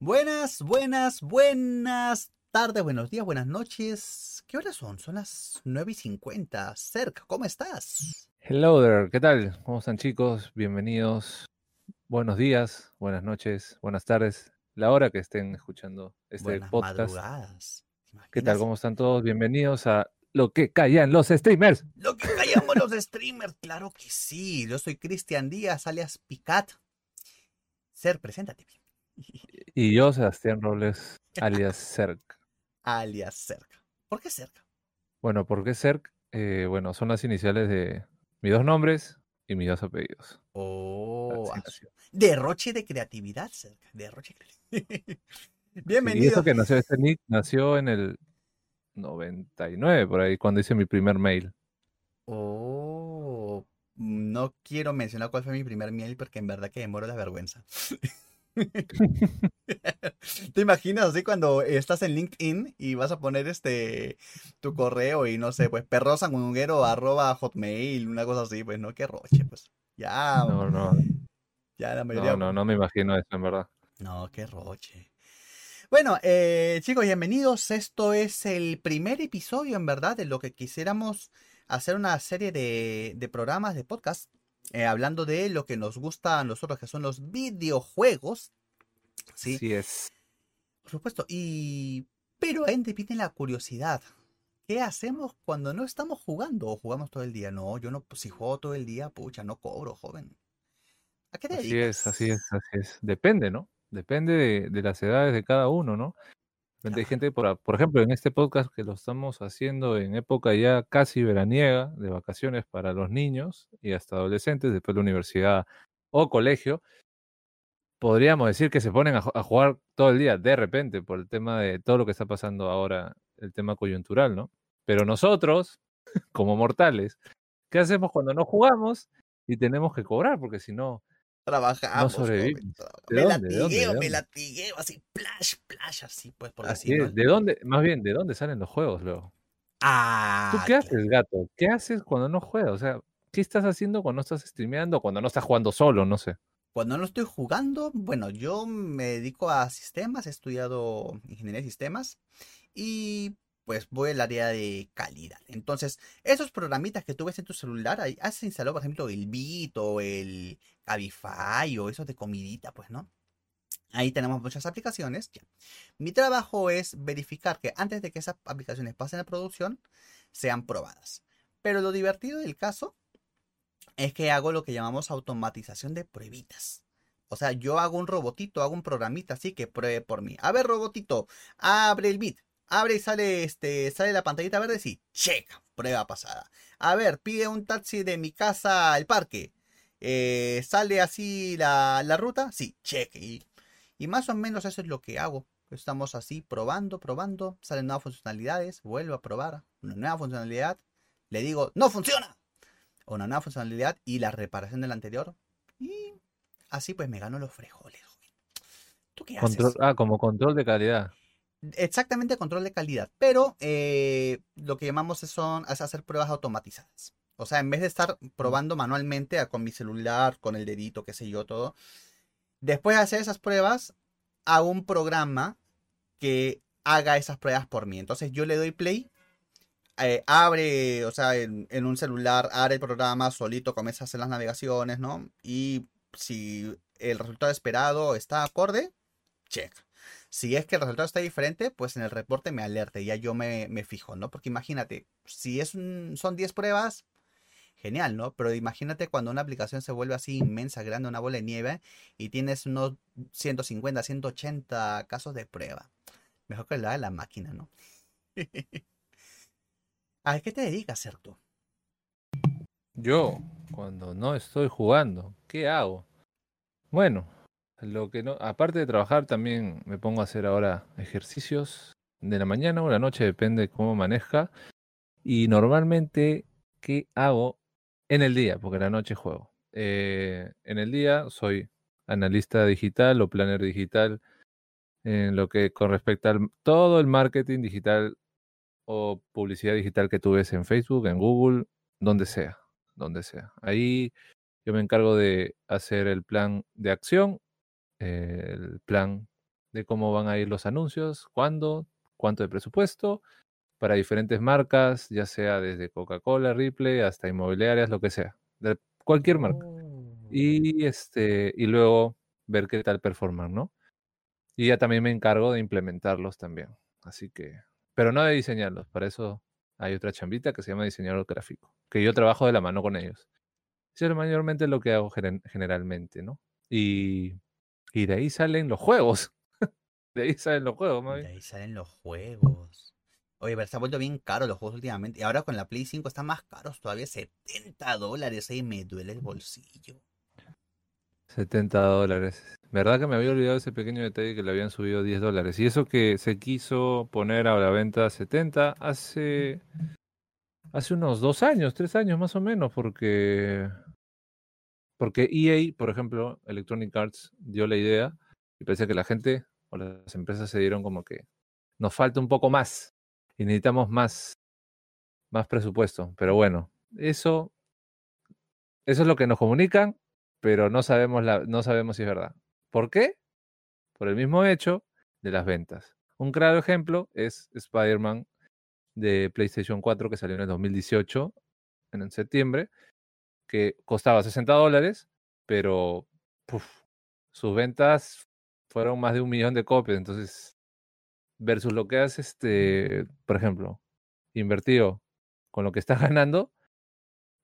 Buenas, buenas, buenas tardes, buenos días, buenas noches. ¿Qué horas son? Son las 9 y 50. Cerca, ¿cómo estás? Hello there, ¿qué tal? ¿Cómo están chicos? Bienvenidos. Buenos días, buenas noches, buenas tardes. La hora que estén escuchando este buenas podcast. madrugadas. ¿Te ¿Qué tal? ¿Cómo están todos? Bienvenidos a Lo que callan los streamers. Lo que callamos los streamers, claro que sí. Yo soy Cristian Díaz, alias Picat. Ser, preséntate bien. Y yo, Sebastián Robles, alias Cerc. alias Cerca. ¿Por qué Cerca? Bueno, ¿por qué Cerc? Eh, bueno, son las iniciales de mis dos nombres y mis dos apellidos. Oh, Así a nació. su- derroche de creatividad, Cerca. Derroche de creatividad. Sí, y Bienvenido. eso que nació, este nick nació en el 99, por ahí, cuando hice mi primer mail. Oh, no quiero mencionar cuál fue mi primer mail porque en verdad que me muero de vergüenza. ¿Te imaginas así cuando estás en LinkedIn y vas a poner este tu correo y no sé, pues perrosangunguero arroba hotmail, una cosa así, pues no, qué roche, pues. Ya, No, no, ya la mayoría. no, no, no me imagino eso, en verdad. No, qué roche. Bueno, eh, chicos, bienvenidos. Esto es el primer episodio, en verdad, de lo que quisiéramos hacer una serie de, de programas de podcast, eh, hablando de lo que nos gusta a nosotros, que son los videojuegos. Sí, Así es. por supuesto. Y. Pero ahí viene la curiosidad. ¿Qué hacemos cuando no estamos jugando o jugamos todo el día? No, yo no, pues, si juego todo el día, pucha, no cobro, joven. ¿A qué te Así dedicas? es, así es, así es. Depende, ¿no? Depende de, de las edades de cada uno, ¿no? Hay gente, por, por ejemplo, en este podcast que lo estamos haciendo en época ya casi veraniega, de vacaciones para los niños y hasta adolescentes, después de la universidad o colegio, podríamos decir que se ponen a, ju- a jugar todo el día, de repente, por el tema de todo lo que está pasando ahora, el tema coyuntural, ¿no? Pero nosotros, como mortales, ¿qué hacemos cuando no jugamos y tenemos que cobrar? Porque si no, Trabajamos, joven, sobrevivimos. traba- ¿De Me dónde? ¿De dónde? latigueo, ¿De me latigueo, así, plash, plash, así, pues, porque Así no. es. ¿De dónde, más bien, de dónde salen los juegos luego? ¿Tú Ah, qué claro. haces, gato? ¿Qué haces cuando no juegas? O sea, ¿qué estás haciendo cuando no estás streameando, cuando no estás jugando solo? No sé. Cuando no estoy jugando, bueno, yo me dedico a sistemas, he estudiado ingeniería de sistemas y pues voy al área de calidad. Entonces, esos programitas que tú ves en tu celular, ahí has instalado, por ejemplo, el Bit o el Cabify o esos de comidita, pues, ¿no? Ahí tenemos muchas aplicaciones. ya. Mi trabajo es verificar que antes de que esas aplicaciones pasen a producción, sean probadas. Pero lo divertido del caso es que hago lo que llamamos automatización de pruebitas. O sea, yo hago un robotito, hago un programita así que pruebe por mí. A ver, robotito, abre el bit. Abre y sale este, sale la pantallita verde, sí, check, prueba pasada. A ver, pide un taxi de mi casa al parque. Eh, sale así la, la ruta, sí, check. Y, y más o menos eso es lo que hago. Estamos así probando, probando, salen nuevas funcionalidades, vuelvo a probar una nueva funcionalidad, le digo, no funciona, una nueva funcionalidad y la reparación de la anterior. Y así pues me gano los frijoles. ¿Tú qué haces? Ah, como control de calidad. Exactamente control de calidad, pero eh, lo que llamamos es, son, es hacer pruebas automatizadas. O sea, en vez de estar probando manualmente a- con mi celular, con el dedito, qué sé yo, todo, después de hacer esas pruebas, hago un programa que haga esas pruebas por mí. Entonces yo le doy play, eh, abre, o sea, en, un celular, abre el programa, solito comienza a hacer las navegaciones, ¿no? Y si el resultado esperado está acorde, check. Si es que el resultado está diferente, pues en el reporte me alerte, ya yo me, me fijo, ¿no? Porque imagínate, si es un- son 10 pruebas, genial, ¿no? Pero imagínate cuando una aplicación se vuelve así inmensa, grande, una bola de nieve, y tienes unos 150, 180 casos de prueba. Mejor que la de la máquina, ¿no? ¿A qué te dedicas, Certo? Yo, cuando no estoy jugando, ¿qué hago? Bueno, lo que no, aparte de trabajar, también me pongo a hacer ahora ejercicios de la mañana o la noche, depende de cómo maneja. Y normalmente, ¿qué hago en el día? Porque en la noche juego. Eh, en el día soy analista digital o planner digital en lo que con respecto al todo el marketing digital o publicidad digital que tú ves en Facebook, en Google, donde sea, donde sea. Ahí yo me encargo de hacer el plan de acción, el plan de cómo van a ir los anuncios, cuándo, cuánto de presupuesto, para diferentes marcas, ya sea desde Coca-Cola, Ripley, hasta inmobiliarias, lo que sea, de cualquier marca. Oh. Y este, y luego ver qué tal performan, ¿no? Y ya también me encargo de implementarlos también. Así que, pero no de diseñarlos, para eso hay otra chambita que se llama diseñador gráfico, que yo trabajo de la mano con ellos. Eso es mayormente lo que hago generalmente, ¿no? Y, y de ahí salen los juegos. de ahí salen los juegos, De mami. ahí salen los juegos. Oye, pero se ha vuelto bien caro los juegos últimamente. Y ahora con la Play 5 están más caros todavía. 70 dólares. Ahí me duele el bolsillo. 70 dólares. ¿Verdad que me había olvidado ese pequeño detalle que le habían subido 10 dólares? Y eso que se quiso poner a la venta 70 hace, hace unos dos años, tres años más o menos, porque, porque EA, por ejemplo, Electronic Arts, dio la idea y parece que la gente o las empresas se dieron como que nos falta un poco más y necesitamos más, más presupuesto. Pero bueno, eso, eso es lo que nos comunican, pero no sabemos, la, no sabemos si es verdad. ¿Por qué? Por el mismo hecho de las ventas. Un claro ejemplo es Spider-Man de PlayStation 4 que salió en el 2018, en septiembre, que costaba 60 dólares, pero sus ventas fueron más de un millón de copias. Entonces, versus lo que has, este, por ejemplo, invertido con lo que estás ganando,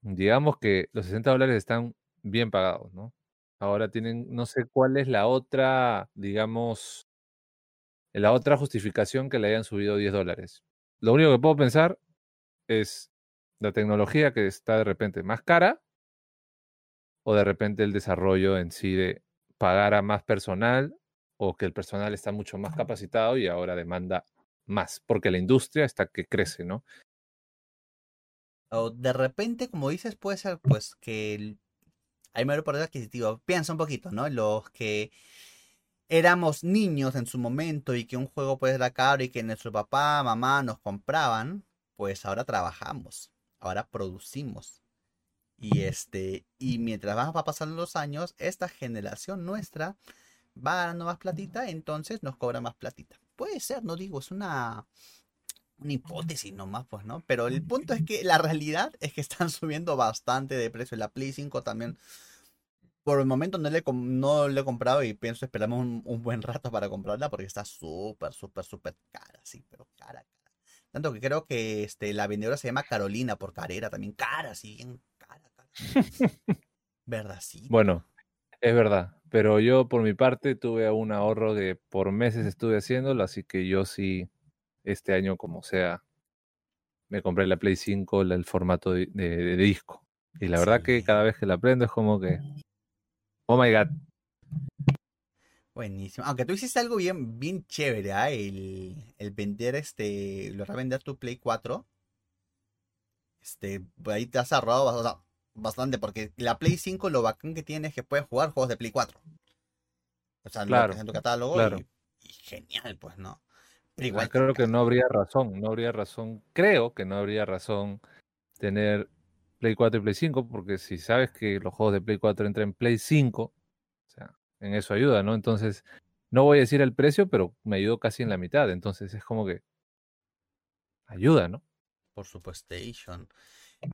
digamos que los 60 dólares están bien pagados, ¿no? Ahora tienen, no sé cuál es la otra, digamos, la otra justificación que le hayan subido 10 dólares. Lo único que puedo pensar es la tecnología que está de repente más cara o de repente el desarrollo en sí de pagar a más personal o que el personal está mucho más capacitado y ahora demanda más, porque la industria está que crece, ¿no? O de repente, como dices, puede ser pues que el- hay mayor poder adquisitivo. Piensa un poquito, ¿no? Los que éramos niños en su momento y que un juego pues era caro y que nuestro papá, mamá nos compraban, pues ahora trabajamos, ahora producimos. Y este, y mientras van pasando los años, esta generación nuestra va ganando más platita, entonces nos cobra más platita. Puede ser, no digo, es una, una hipótesis nomás, pues, ¿no? Pero el punto es que la realidad es que están subiendo bastante de precio. La Play 5 también. Por el momento no le, no le he comprado y pienso esperamos un, un buen rato para comprarla porque está súper, súper, súper cara, sí, pero cara, cara. Tanto que creo que este, la vendedora se llama Carolina por carera, también cara, sí, bien cara, cara. ¿Verdad? Sí. Bueno, es verdad, pero yo por mi parte tuve un ahorro que por meses estuve haciéndolo, así que yo sí, este año como sea, me compré la Play 5, la- el formato de, de- de disco. Y la verdad que cada vez que la prendo es como que, oh my god, Buenísimo. Aunque tú hiciste algo bien, bien chévere, ¿ah? El, el vender este, lograr vender tu Play 4. Este, ahí te has ahorrado bas- o sea, bastante, porque la Play 5 lo bacán que tiene es que puedes jugar juegos de Play 4. O sea, lo Claro, que es en tu catálogo claro. y, y genial, pues, ¿no? Igual, creo que no habría razón, no habría razón, creo que no habría razón tener Play 4 y Play 5, porque si sabes que los juegos de Play 4 entran en Play 5, o sea, en eso ayuda, ¿no? Entonces, no voy a decir el precio, pero me ayudó casi en la mitad, entonces es como que ayuda, ¿no? por supuesto.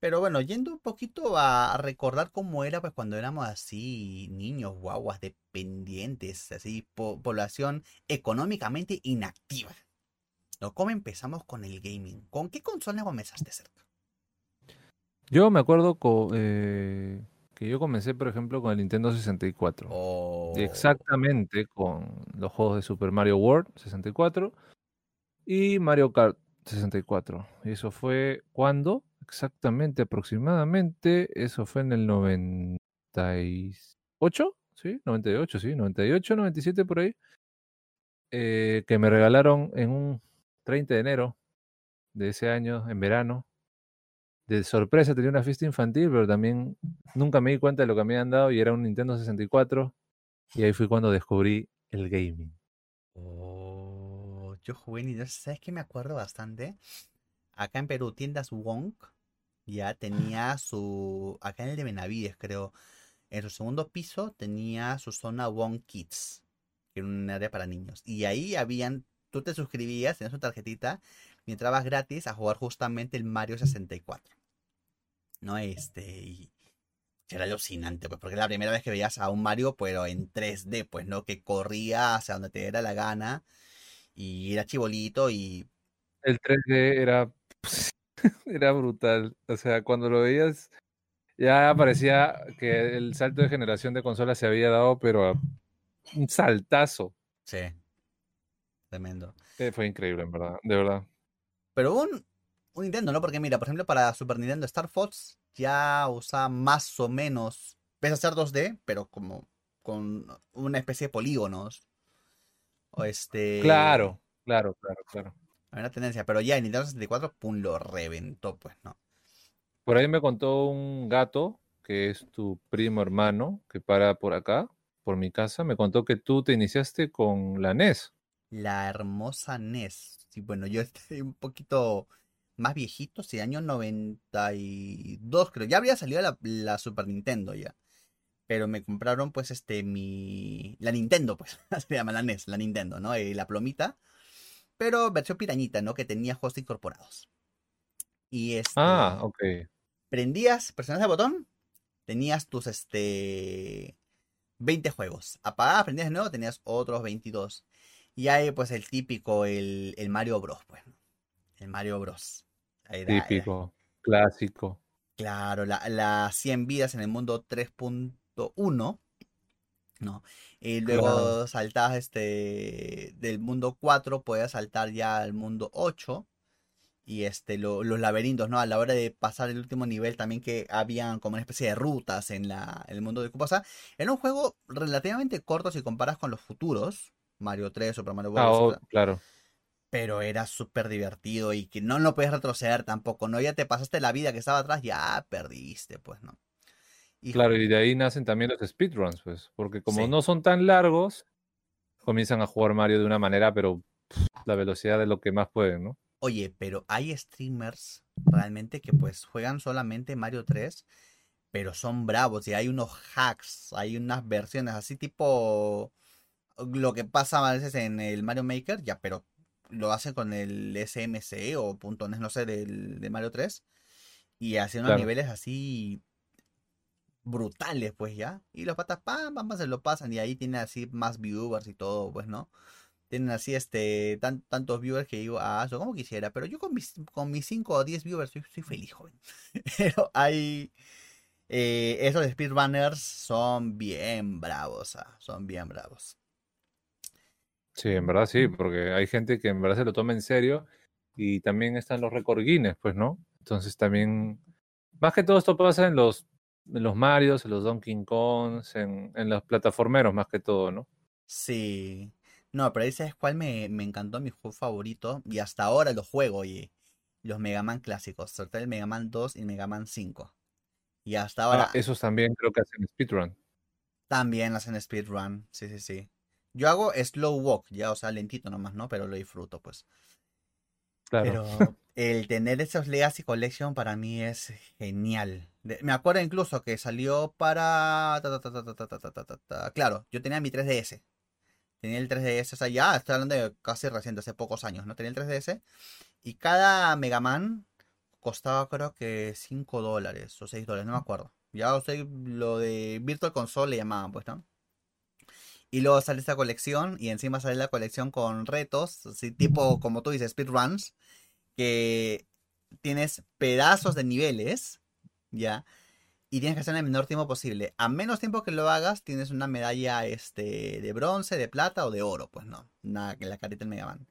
Pero bueno, yendo un poquito a, a recordar cómo era pues cuando éramos así niños, guaguas, dependientes, así, po- población económicamente inactiva. ¿No? ¿Cómo empezamos con el gaming? ¿Con qué consola comenzaste cerca? Yo me acuerdo eh, que yo comencé, por ejemplo, con el Nintendo 64. Oh, Exactamente con los juegos de Super Mario World 64 y Mario Kart 64. Y eso fue cuando, exactamente, aproximadamente, eso fue en el 98, ¿sí? 98, sí, 98, 97 por ahí, eh, que me regalaron en un 30 de enero de ese año, en verano. De sorpresa tenía una fiesta infantil, pero también nunca me di cuenta de lo que me habían dado y era un Nintendo 64. Y ahí fue cuando descubrí el gaming. oh, yo jugué Nintendo, ¿sabes qué me acuerdo bastante? Acá en Perú, tiendas Wonk ya tenía su, acá en el de Benavides creo, en su segundo piso tenía su zona Wonk Kids. que era un área para niños. Y ahí habían, tú te suscribías, tenías una tarjetita, y entrabas gratis a jugar justamente el Mario 64. ¿No? Este, y era alucinante, pues, porque es la primera vez que veías a un Mario, pero en 3D, pues, ¿no? Que corría hacia donde te diera la gana, y era chibolito, y... El 3D era, era brutal, o sea, cuando lo veías, ya parecía que el salto de generación de consolas se había dado, pero un saltazo. Sí. Tremendo. Eh, fue increíble, en verdad, de verdad. Pero un, un Nintendo, ¿no? Porque mira, por ejemplo, para Super Nintendo Star Fox ya usa más o menos, pese a ser 2D, pero como con una especie de polígonos. O este. Claro, claro, claro, claro. Hay una tendencia, pero ya en Nintendo 64, pum, lo reventó, pues, ¿no? Por ahí me contó un gato, que es tu primo hermano, que para por acá, por mi casa, me contó que tú te iniciaste con la NES. La hermosa NES. Sí, bueno, yo estoy un poquito más viejito, sí, año 92, creo. Ya habría salido la, la, Super Nintendo ya. Pero me compraron, pues, este, mi. La Nintendo, pues. Se llama la NES, la Nintendo, ¿no? Y la plomita. Pero versión pirañita, ¿no? Que tenía juegos incorporados. Y este. Ah, ok. Prendías, presionabas el botón, tenías tus, este. 20 juegos. Apagabas, prendías de nuevo, tenías otros 22. Y hay, pues, el típico, el, el Mario Bros, pues. El Mario Bros. Era, Típico, era. clásico. Claro, las la 100 vidas en el mundo 3.1. ¿no? Y luego claro. saltabas este del mundo 4, podías saltar ya al mundo 8. Y este, lo, los laberintos, ¿no? A la hora de pasar el último nivel también que habían como una especie de rutas en, la, en el mundo de Kupasa. Era un juego relativamente corto si comparas con los futuros. Mario 3, Super Mario Bros. Ah, oh, claro pero era súper divertido y que no lo puedes retroceder tampoco, ¿no? Ya te pasaste la vida que estaba atrás, ya perdiste, pues, ¿no? Y, claro, y de ahí nacen también los speedruns, pues, porque como sí. no son tan largos, comienzan a jugar Mario de una manera, pero pff, la velocidad de lo que más pueden, ¿no? Oye, pero hay streamers realmente que pues juegan solamente Mario 3, pero son bravos y hay unos hacks, hay unas versiones así tipo lo que pasa a veces en el Mario Maker, ya, pero lo hacen con el SMC o .NES, no sé, del, de Mario 3. Y hacen unos claro. niveles así brutales, pues ya. Y los patas, pam, pam, se lo pasan. Y ahí tienen así más viewers y todo, pues, ¿no? Tienen así, este, tan, tantos viewers que digo, ah, yo como quisiera. Pero yo con mis, con mis 5 o 10 viewers soy, soy feliz, joven. pero hay... Eh, esos speedrunners son bien bravos, ah, son bien bravos. Sí, en verdad sí, porque hay gente que en verdad se lo toma en serio y también están los récord Guinness, pues, ¿no? Entonces también, más que todo esto pasa en los, en los Marios, en los Donkey Kongs, en, en los plataformeros más que todo, ¿no? Sí. No, pero ahí sabes cuál me, me encantó, mi juego favorito, y hasta ahora lo juego, oye, los Mega Man clásicos, sobre todo el Mega Man 2 y Mega Man 5. Y hasta ahora... Ah, esos también creo que hacen speedrun. También hacen speedrun, sí, sí, sí. Yo hago slow walk, ya, o sea, lentito nomás, ¿no? Pero lo disfruto, pues. Claro. Pero el tener esos Legacy Collection para mí es genial. De, me acuerdo incluso que salió para... Claro, yo tenía mi 3DS. Tenía el 3DS, o sea, ya estoy hablando de casi reciente, hace pocos años, ¿no? Tenía el 3DS. Y cada Mega Man costaba creo que 5 dólares o 6 dólares, no me acuerdo. Ya o sea, lo de Virtual Console le llamaban, pues, ¿no? Y luego sale esta colección y encima sale la colección con retos, así tipo, como tú dices, speedruns, que tienes pedazos de niveles, ¿ya? Y tienes que hacer en el menor tiempo posible. A menos tiempo que lo hagas, tienes una medalla este, de bronce, de plata o de oro, pues no, nada que la carita del Mega Man.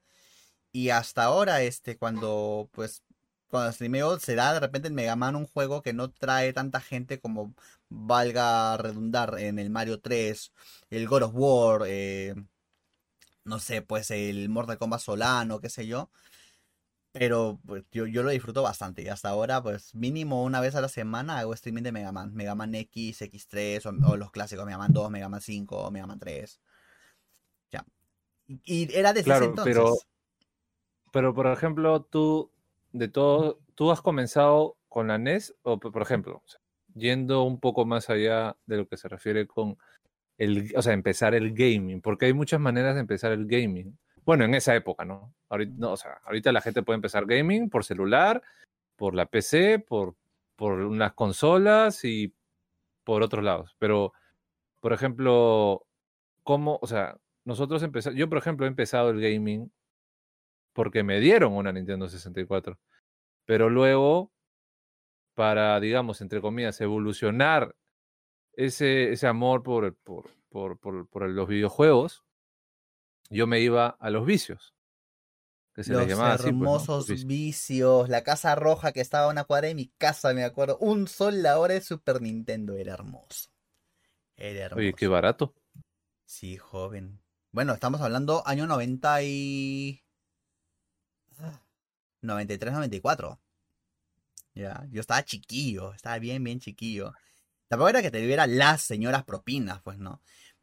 Y hasta ahora, este, cuando pues cuando streameo se da de repente en Mega Man un juego que no trae tanta gente como valga redundar en el Mario 3, el God of War, eh, no sé, pues el Mortal Kombat Solano, qué sé yo. Pero pues, yo, yo lo disfruto bastante y hasta ahora pues mínimo una vez a la semana hago streaming de Mega Man. Mega Man X, X3 o, o los clásicos Mega Man 2, Mega Man 5, Mega Man 3. Ya. Y era desde claro, entonces. Pero, pero por ejemplo, tú de todo, ¿tú has comenzado con la NES? O, por ejemplo, yendo un poco más allá de lo que se refiere con el, o sea, empezar el gaming, porque hay muchas maneras de empezar el gaming. Bueno, en esa época, ¿no? Ahorita, la gente puede empezar gaming por celular, por la PC, por, por unas consolas y por otros lados. Pero, por ejemplo, ¿cómo, o sea, nosotros empezamos, yo por ejemplo he empezado el gaming porque me dieron una Nintendo 64, pero luego, para, digamos, entre comillas, evolucionar ese, ese amor por, por, por, por, por los videojuegos, yo me iba a los vicios. Que se los les llamaba hermosos así, pues, ¿no? vicios. La casa roja que estaba a una cuadra de mi casa, me acuerdo. Un sol la hora de Super Nintendo. Era hermoso. Era hermoso. Oye, qué barato. Sí, joven. Bueno, estamos hablando año 90 y... 93, 94. Ya, yo estaba chiquillo, estaba bien, bien chiquillo. Tampoco era que te diera las señoras propinas, pues no.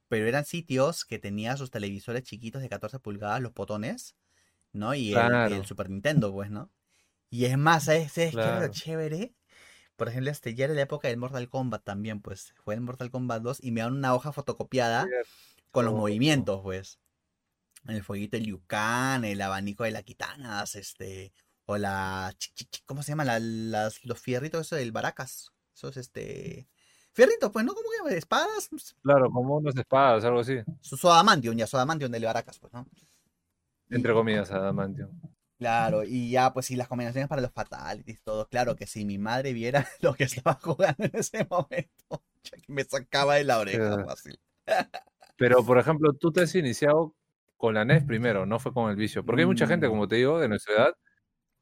Pero eran sitios que tenían sus televisores chiquitos de 14 pulgadas, los botones, ¿no? Y, claro. el, el, Super Nintendo, pues, ¿no? Y es más, ¿sabes, ¿sabes claro. qué era chévere? Por ejemplo, este, ya era la época del Mortal Kombat también, pues. Fue en Mortal Kombat 2 y me dan una hoja fotocopiada con los movimientos, pues. El fueguito de Liu Kang, el abanico de la Kitanas, este. O la. ¿Cómo se llama? La, las, los fierritos esos del Baracas. Esos, este. Fierritos, pues, ¿no? ¿Cómo que llama? ¿Espadas? Claro, como unas espadas, algo así. Su Sodamantium, ya, Sodamantium del Baracas, pues, ¿no? Entre comillas, Adamantium. Claro, y ya, pues, y las combinaciones para los fatalities, todo. Claro que si mi madre viera lo que estaba jugando en ese momento, me sacaba de la oreja fácil. Pero, por ejemplo, tú te has iniciado con la NES primero, no fue con el vicio. Porque hay mucha gente, como te digo, de nuestra edad,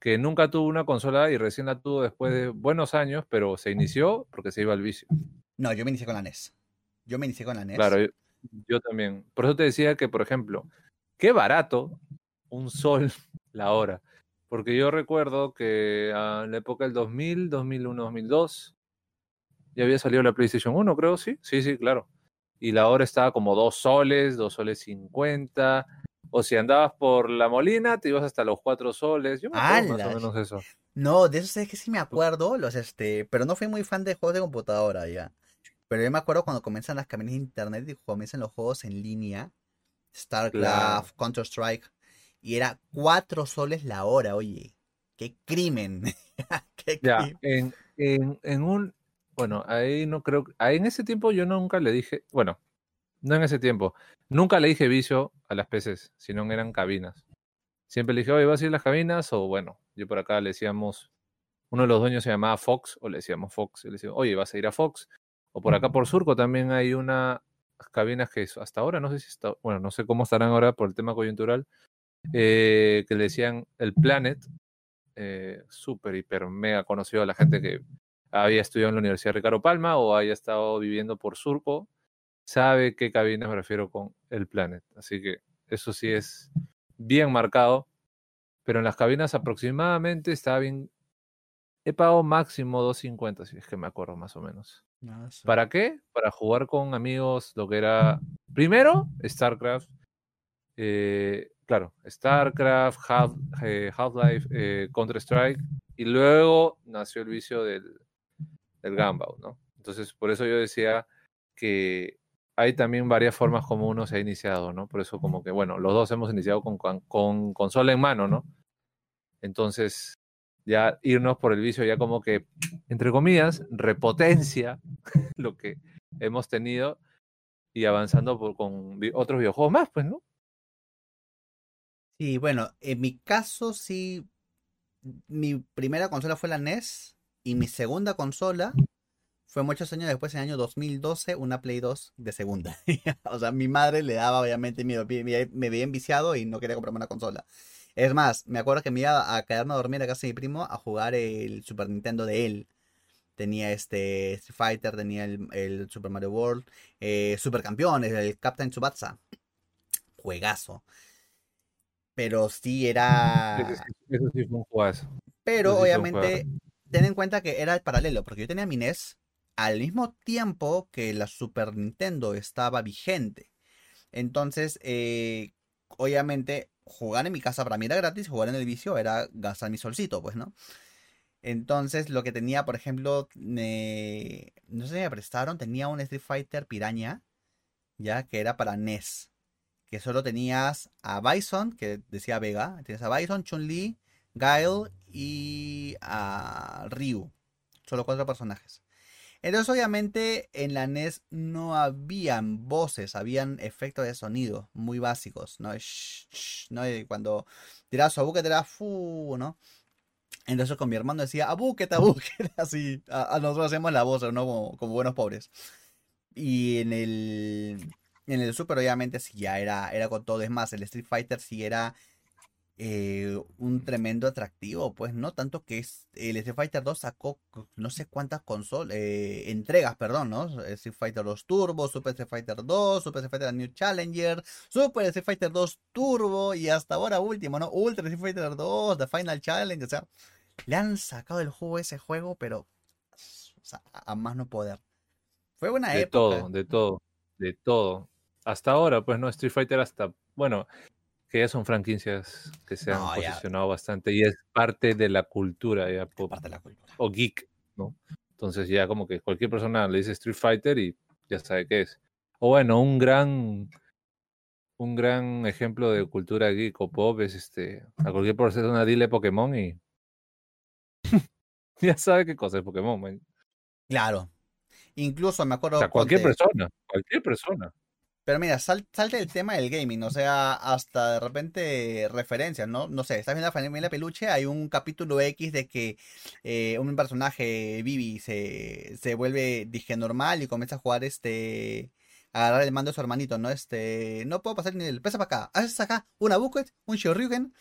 que nunca tuvo una consola y recién la tuvo después de buenos años, pero se inició porque se iba al vicio. No, yo me inicié con la NES. Yo me inicié con la NES. Claro, yo, yo también. Por eso te decía que, por ejemplo, qué barato un sol la hora. Porque yo recuerdo que en la época del 2000, 2001, 2002, ya había salido la PlayStation 1, creo, sí. Sí, sí, claro. Y la hora estaba como 2 soles, 2 soles 50. O si andabas por la Molina, te ibas hasta los 4 soles. Yo me acuerdo más o menos eso. No, de eso es que sí me acuerdo, los este, pero no fui muy fan de juegos de computadora ya. Pero yo me acuerdo cuando comienzan las cabinas de internet y comienzan los juegos en línea, StarCraft, claro. Counter Strike, y era 4 soles la hora, oye. ¡Qué crimen! ¿Qué ya, crimen? En, en, en, un. Bueno, ahí no creo. Ahí en ese tiempo yo nunca le dije. Bueno, no en ese tiempo. Nunca le dije vicio a las PCs, sino eran cabinas. Siempre le dije, oye, ¿vas a ir a las cabinas? O bueno, yo por acá le decíamos. Uno de los dueños se llamaba Fox, o le decíamos Fox. Y le decíamos, oye, ¿vas a ir a Fox? O por acá por Surco también hay una cabinas que hasta ahora, no sé si está, bueno, no sé cómo estarán ahora por el tema coyuntural, eh, que le decían el Planet, eh, súper, hiper, mega conocido a la gente que había estudiado en la Universidad de Ricardo Palma o haya estado viviendo por Surco, sabe qué cabinas me refiero con el Planet. Así que eso sí es bien marcado, pero en las cabinas aproximadamente está bien. He pagado máximo 2.50, si es que me acuerdo más o menos. Ah, sí. ¿Para qué? Para jugar con amigos lo que era, primero, StarCraft, eh, claro, StarCraft, Half, eh, Half-Life, eh, Counter-Strike, y luego nació el vicio del, del Gunbound, ¿no? Entonces, por eso yo decía que hay también varias formas como uno se ha iniciado, ¿no? Por eso como que, bueno, los dos hemos iniciado con, con, con consola en mano, ¿no? Entonces, ya irnos por el vicio ya como que, entre comillas, repotencia lo que hemos tenido y avanzando por, con otros videojuegos más, pues, ¿no? Sí, bueno, en mi caso sí, mi primera consola fue la NES y mi segunda consola fue muchos años después, en el año 2012, una Play 2 de segunda. o sea, mi madre le daba obviamente miedo, me veía enviciado y no quería comprarme una consola. Es más, me acuerdo que me iba a quedarme a dormir a casa de mi primo a jugar el Super Nintendo de él. Tenía este Street Fighter, tenía el, el Super Mario World, eh, Super Campeones, el Captain Tsubasa. Juegazo. Pero sí era. Eso sí, fue un juegazo. Pero Eso obviamente. Ten en cuenta que era el paralelo, porque yo tenía mi NES al mismo tiempo que la Super Nintendo estaba vigente. Entonces, eh, obviamente, jugar en mi casa para mí era gratis, jugar en el vicio era gastar mi solcito, pues, ¿no? Entonces, lo que tenía, por ejemplo, me... no sé si me prestaron, tenía un Street Fighter Piraña ya que era para NES. Que solo tenías a Bison, que decía Vega. Tienes a Bison, Chun-Li, Guile y a Ryu. Solo cuatro personajes. Entonces, obviamente, en la NES no habían voces, habían efectos de sonido muy básicos, ¿no? ¿no? Y cuando tiras a te tiras fu, ¿no? Entonces con mi hermano decía, abúquete, abúquete, así, a, nosotros hacemos la voz, ¿no? Como, buenos pobres. Y en el, en el Super obviamente sí ya era, era con todo, es más, el Street Fighter sí era eh, un tremendo atractivo, pues no tanto que es, el Street Fighter 2 sacó no sé cuántas consolas, eh, entregas, perdón, ¿no? Street Fighter 2 Turbo, Super Street Fighter 2, Super Street Fighter New Challenger, Super Street Fighter 2 Turbo y hasta ahora último, ¿no? Ultra Street Fighter 2, The Final Challenge, o sea, le han sacado el juego a ese juego, pero a más no poder. Fue buena de época. De todo, de todo, de todo. Hasta ahora, pues no, Street Fighter hasta, bueno, que ya son franquicias que se han posicionado bastante y es parte de la cultura, ya, parte de la cultura. o geek, ¿no? Entonces ya como que cualquier persona le dice Street Fighter y ya sabe qué es. O bueno, un gran un gran ejemplo de cultura geek o pop es este, a cualquier persona dile Pokémon y ya sabe qué cosa es Pokémon. Claro. Incluso me acuerdo. O sea, cualquier persona, cualquier persona. Pero mira, salte el tema del gaming, o sea, hasta de repente referencias, ¿no? No sé, estás viendo la familia Peluche, hay un capítulo X de que eh, un personaje, Vivi, se, se vuelve, dije, normal y comienza a jugar este a agarrar el mando de su hermanito, ¿no? Este, no puedo pasar ni el pesa para acá, haces acá una bucket, un Shoryuken.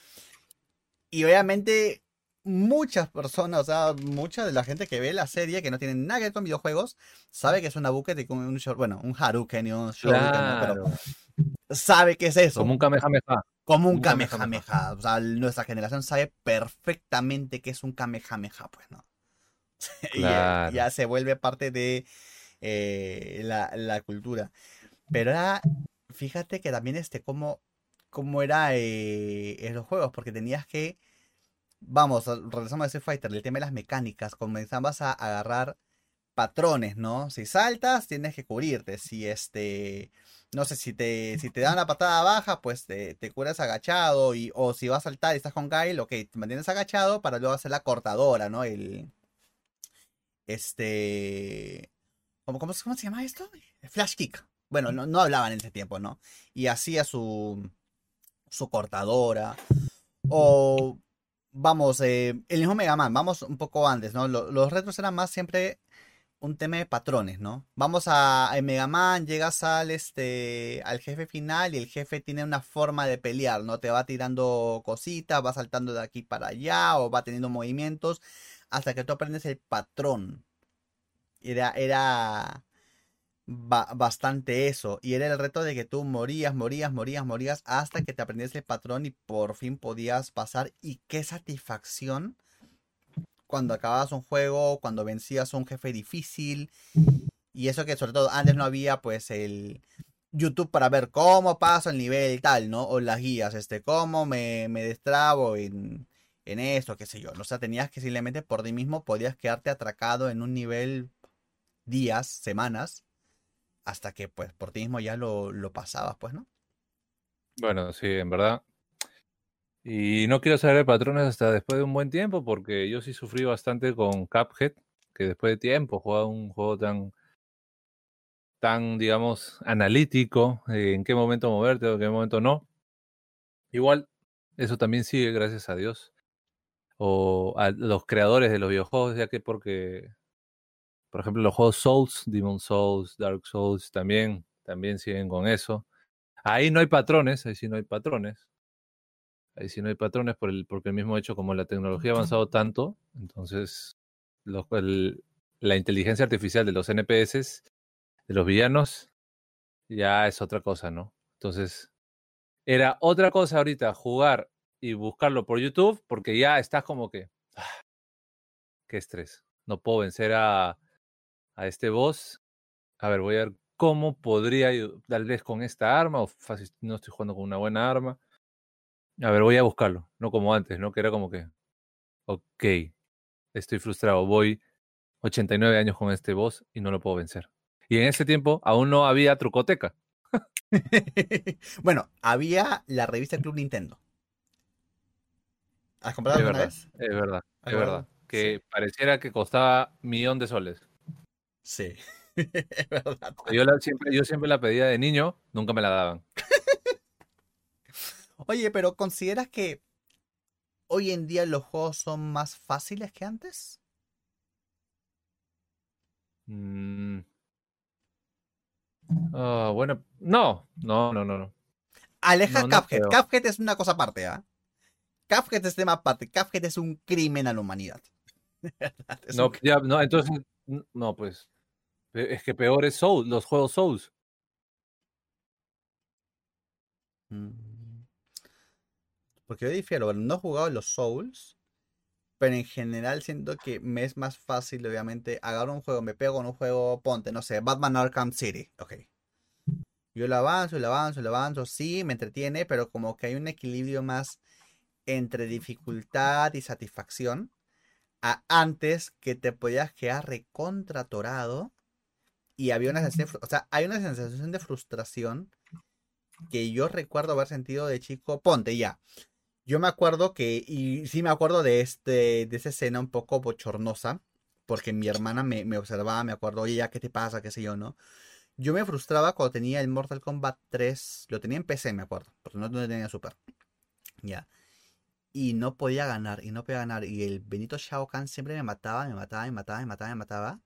Y obviamente muchas personas, o sea, mucha de la gente que ve la serie que no tiene nada que ver con videojuegos, sabe que es una bucket y un bueno, un Haruken y un Shoryuken, pero sabe que es eso. Como un Kamehameha. Como un, Kamehameha. O sea, nuestra generación sabe perfectamente que es un Kamehameha, pues, ¿no? y ya, se vuelve parte de eh, la, cultura. Pero era, fíjate que también este, cómo, cómo era eh, en los juegos, porque tenías que vamos, regresamos a ese fighter, el tema de las mecánicas, comenzabas a agarrar patrones, ¿no? Si saltas, tienes que cubrirte. Si este, no sé, si te, si te dan la patada baja, pues te, te curas agachado. Y, o si vas a saltar y estás con Gail, ok, te mantienes agachado para luego hacer la cortadora, ¿no? El. Este. ¿Cómo, cómo, se llama esto? Flash kick. Bueno, no, no hablaban en ese tiempo, ¿no? Y hacía su. su cortadora. O vamos, eh, el mismo Mega Man, vamos un poco antes, ¿no? Los, retros eran más siempre un tema de patrones, ¿no? Vamos a, Mega Man, llegas al, este, al jefe final y el jefe tiene una forma de pelear, ¿no? Te va tirando cositas, va saltando de aquí para allá o va teniendo movimientos hasta que tú aprendes el patrón. Era, era, bastante eso. Y era el reto de que tú morías, morías, morías, morías hasta que te aprendías el patrón y por fin podías pasar. Y qué satisfacción cuando acababas un juego, cuando vencías un jefe difícil. Y eso que sobre todo antes no había pues el YouTube para ver cómo paso el nivel tal, ¿no? O las guías, este, cómo me, me destrabo en, en esto, qué sé yo. O sea, tenías que simplemente por ti mismo podías quedarte atracado en un nivel días, semanas, hasta que pues por ti mismo ya lo, lo pasabas, pues, ¿no? Bueno, sí, en verdad. Y no quiero saber de patrones hasta después de un buen tiempo, porque yo sí sufrí bastante con Cuphead, que después de tiempo jugaba un juego tan, tan, digamos, analítico, eh, en qué momento moverte o en qué momento no. Igual, eso también sigue, gracias a Dios. O a los creadores de los videojuegos, ya que porque por ejemplo, los juegos Souls, Demon Souls, Dark Souls también, también siguen con eso. Ahí no hay patrones, ahí sí no hay patrones. Ahí sí no hay patrones por el, porque el mismo hecho, como la tecnología ha avanzado tanto, entonces la inteligencia artificial de los NPS, de los villanos, ya es otra cosa, ¿no? Entonces, era otra cosa ahorita jugar y buscarlo por YouTube, porque ya estás como que, ah, qué estrés. No puedo vencer a, a este boss. A ver, voy a ver cómo podría, tal vez con esta arma, o fácil, no estoy jugando con una buena arma. A ver, voy a buscarlo, no como antes, ¿no? Que era como que, ok, estoy frustrado, voy 89 años con este boss y no lo puedo vencer. Y en ese tiempo aún no había trucoteca. bueno, había la revista Club Nintendo. ¿Has comprado Es alguna verdad, vez? es verdad, ¿Has es verdad. Que pareciera que costaba millón de soles. Sí. es verdad. Yo, la- siempre, yo siempre la pedía de niño, nunca me la daban. Oye, pero ¿consideras que hoy en día los juegos son más fáciles que antes? Mm. Ah, bueno, no, no, no, no, no. Aleja No, no Cuphead. creo. Cuphead es una cosa aparte, ¿ah? Cuphead es tema aparte. Cuphead es un crimen a la humanidad. No, un- ya, no, entonces, no, pues. Es que peor es Souls, los juegos Souls. Mm. Porque yo difiero, no he jugado los Souls, pero en general siento que me es más fácil, obviamente, agarro un juego, me pego en un juego, ponte, no sé, Batman Arkham City, ok. Yo lo avanzo, lo avanzo, lo avanzo, sí, me entretiene, pero como que hay un equilibrio más entre dificultad y satisfacción a antes que te podías quedar recontratorado y había una sensación, de frustración que yo recuerdo haber sentido de chico, ponte ya. Yo me acuerdo que, y sí me acuerdo de este, de esa escena un poco bochornosa, porque mi hermana me, me observaba, me acuerdo, oye, ya, ¿qué te pasa? ¿Qué sé yo, no? Yo me frustraba cuando tenía el Mortal Kombat 3, lo tenía en PC, me acuerdo, porque no, no tenía Super. Ya. Y no podía ganar, y no podía ganar, y el Benito Shao Kahn siempre me mataba, me mataba, me mataba, me mataba, me mataba.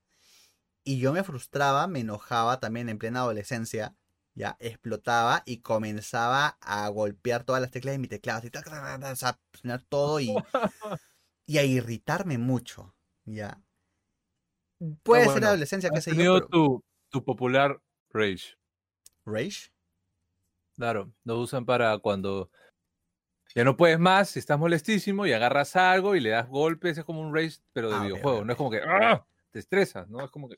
Y yo me frustraba, me enojaba también en plena adolescencia, ya explotaba y comenzaba a golpear todas las teclas de mi teclado, así, o sea, todo y, y a irritarme mucho, ya. Puede ser bueno, adolescencia, Has sé yo, pero... tu, tu popular Rage. ¿Rage? Claro, lo usan para cuando ya no puedes más, si estás molestísimo y agarras algo y le das golpes, es como un Rage, pero de Ah, videojuego. No es como que ¡ah! te estresas, ¿no? Es como que,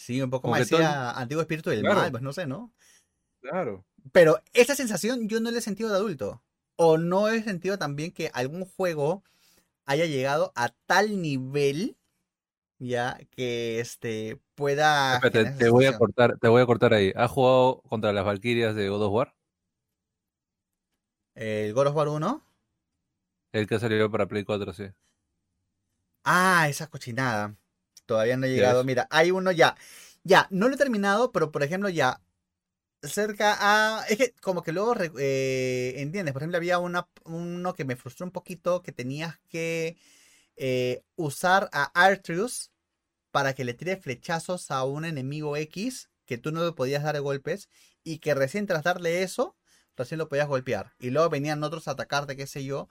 Sí, un poco Como más que todo decía Antiguo Espíritu del Claro. Mal, pues no sé, ¿no? claro. Pero esa sensación yo no la he sentido de adulto. O no he sentido también que algún juego haya llegado a tal nivel ya que este pueda Espérate, te voy a cortar, te voy a cortar ahí. ¿Has jugado contra las Valkyrias de God of War? El God of War 1. El que salió para Play 4, sí. Ah, esa cochinada. Todavía no he llegado. Mira, hay uno ya. Ya, no lo he terminado, pero por ejemplo ya cerca a... Es que como que luego, eh, ¿entiendes? Por ejemplo, había una, uno que me frustró un poquito, que tenías que eh, usar a Arthurus para que le tire flechazos a un enemigo X, que tú no le podías dar golpes, y que recién tras darle eso, recién lo podías golpear. Y luego venían otros a atacarte, qué sé yo.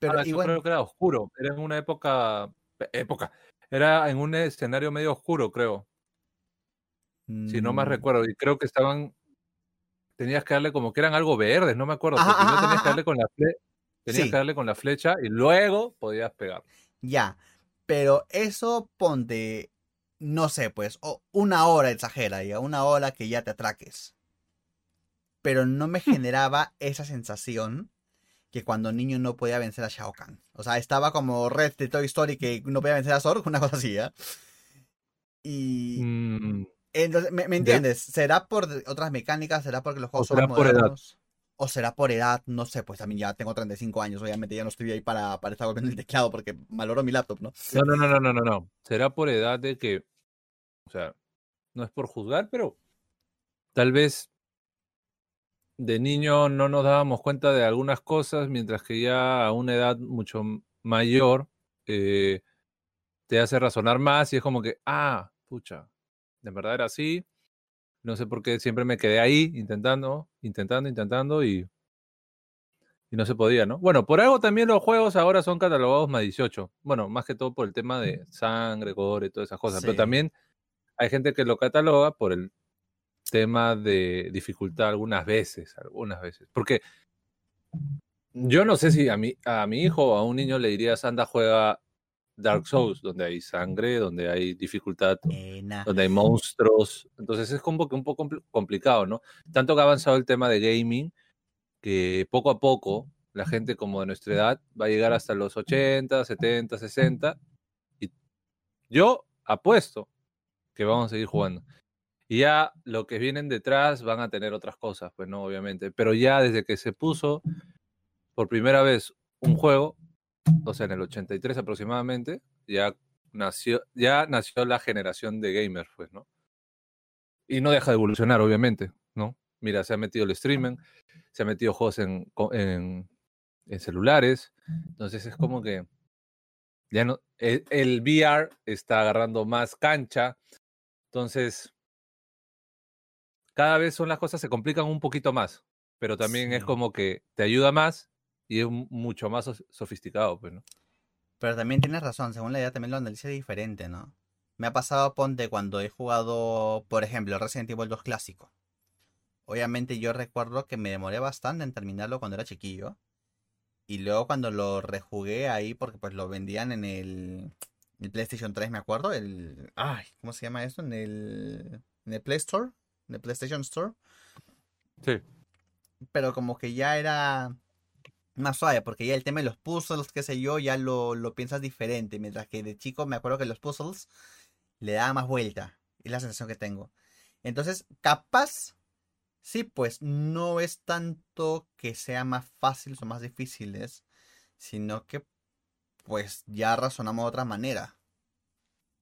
Pero Ah, eso igual... creo que era oscuro. Era en una época. Época. Era en un escenario medio oscuro, creo. Si no más mm, recuerdo. Y creo que estaban. Tenías que darle como que eran algo verdes, no me acuerdo. Ajá, ajá, tenías que darle con la fle- tenías Sí. que darle con la flecha y luego podías pegar. Ya, pero eso ponte, no sé, pues, o una hora exagera, ya, una hora que ya te atraques. Pero no me generaba esa sensación que cuando niño no podía vencer a Shao Kahn. O sea, estaba como Red de Toy Story que no podía vencer a Zorg, una cosa así, ¿ya? Y Mm, entonces, ¿me, me de- entiendes? ¿Será por otras mecánicas? ¿Será porque los juegos son será más por edad. modernos? ¿O será por edad? No sé, pues también ya tengo 35 años, obviamente ya no estoy ahí para, para estar golpeando el teclado porque maloro mi laptop, ¿no? No, no, no, no, no, no, no. Será por edad de que. O sea, no es por juzgar, pero tal vez de niño no nos dábamos cuenta de algunas cosas, mientras que ya a una edad mucho mayor eh, te hace razonar más y es como que, ah, pucha, de verdad era así. No sé por qué siempre me quedé ahí intentando, intentando, intentando y, y no se podía, ¿no? Bueno, por algo también los juegos ahora son catalogados más 18. Bueno, más que todo por el tema de sangre, gore y todas esas cosas. Pero también hay gente que lo cataloga por el tema de dificultad algunas veces, algunas veces. Porque yo no sé si a mi, a mi hijo o a un niño le dirías, anda, juega Dark Souls, donde hay sangre, donde hay dificultad, nah. donde hay monstruos. Entonces es como que un poco compl- complicado, ¿no? Tanto que ha avanzado el tema de gaming que poco a poco la gente como de nuestra edad va a llegar hasta los 80, 70, 60 y yo apuesto que vamos a seguir jugando. Y ya lo que vienen detrás van a tener otras cosas, pues no, obviamente. Pero ya desde que se puso por primera vez un juego, o sea, en el 83 aproximadamente, ya nació, ya nació la generación de gamers, pues, ¿no? Y no deja de evolucionar, obviamente, ¿no? Mira, se ha metido el streaming, se ha metido juegos en, en, celulares, entonces es como que ya no, el, el VR está agarrando más cancha, entonces cada vez son las cosas se complican un poquito más, pero también es como que te ayuda más y es mu- mucho más sofisticado, pues, ¿no? Pero también tienes razón, según la idea también lo analiza diferente, ¿no? Me ha pasado, ponte, cuando he jugado, por ejemplo, Resident Evil 2 clásico. Obviamente yo recuerdo que me demoré bastante en terminarlo cuando era chiquillo. Y luego cuando lo rejugué ahí, porque pues lo vendían en el, el PlayStation 3, me acuerdo. El, ay, ¿cómo se llama eso? En el, en el Play Store, el PlayStation Store. Sí. Pero como que ya era más suave, porque ya el tema de los puzzles, qué sé yo, ya lo, lo piensas diferente. Mientras que de chico me acuerdo que los puzzles le daba más vuelta. Es la sensación que tengo. Entonces, capaz, sí, pues no es tanto que sea más fácil o más difíciles, sino que pues ya razonamos de otra manera.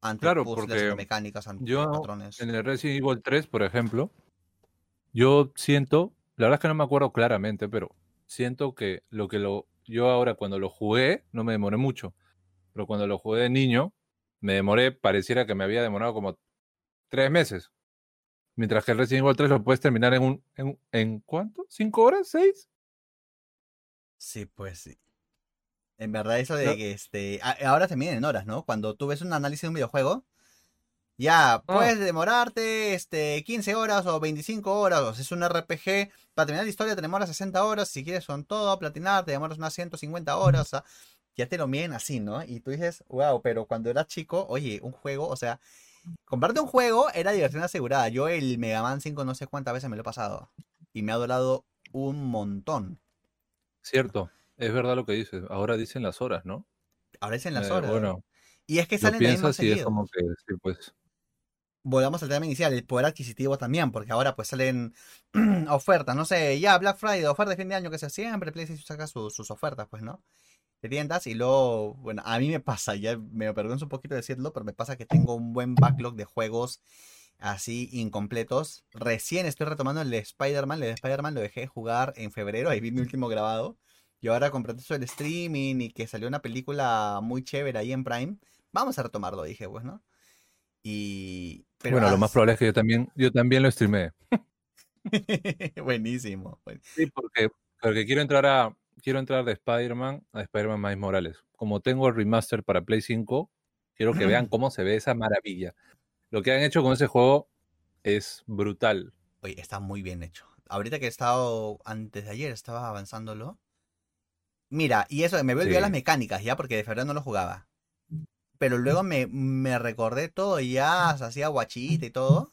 Ante Claro, porque mecánicas, ante yo patrones. En el Resident Evil 3, por ejemplo, yo siento, la verdad es que no me acuerdo claramente, pero siento que lo que lo yo ahora cuando lo jugué no me demoré mucho, pero cuando lo jugué de niño me demoré, pareciera que me había demorado como tres meses. Mientras que el Resident Evil 3 lo puedes terminar en un en, en ¿cuánto? ¿Cinco horas? ¿Seis? Sí, pues sí. En verdad eso de No. que este a- ahora se miden en horas, ¿no? Cuando tú ves un análisis de un videojuego, ya puedes demorarte este 15 horas o 25 horas, o si es un RPG, para terminar la historia te demoras 60 horas, si quieres son todo, platinar, te demoras unas 150 horas, o sea, ya te lo miden así, ¿no? Y tú dices, wow, pero cuando eras chico, oye, un juego, o sea, comprarte un juego era diversión asegurada. Yo el Mega Man 5 no sé cuántas veces me lo he pasado, y me ha durado un montón. Cierto, es verdad lo que dices. Ahora dicen las horas, ¿no? Ahora es en las Eh, horas. bueno, Y es que salen de más piensas y es como que sí, pues Volvamos al tema inicial, el poder adquisitivo también, porque ahora pues salen ofertas, no sé, ya Black Friday, oferta de fin de año, que sea siempre PlayStation saca su- sus ofertas, pues, ¿no? De tiendas y luego, bueno, a mí me pasa, ya me avergüenza un poquito decirlo, pero me pasa que tengo un buen backlog de juegos así incompletos. Recién estoy retomando el de Spider-Man, el de Spider-Man lo dejé de jugar en febrero, ahí vi mi último grabado. Y ahora compré eso del streaming y que salió una película muy chévere ahí en Prime. Vamos a retomarlo, dije, pues, ¿no? Y... Pero bueno, lo más probable es que yo también, yo también lo streamé. Buenísimo. buen- Sí, porque, porque quiero entrar a quiero entrar de Spider-Man a Spider-Man Miles Morales. Como tengo el remaster para Play 5, quiero que vean cómo se ve esa maravilla. Lo que han hecho con ese juego es brutal. Oye, está muy bien hecho. Ahorita que he estado, antes de ayer, estaba avanzándolo. Mira, y eso, me voy a olvidar Sí. las mecánicas ya, porque de febrero no lo jugaba. Pero luego me, me recordé todo y ya se hacía guachita y todo.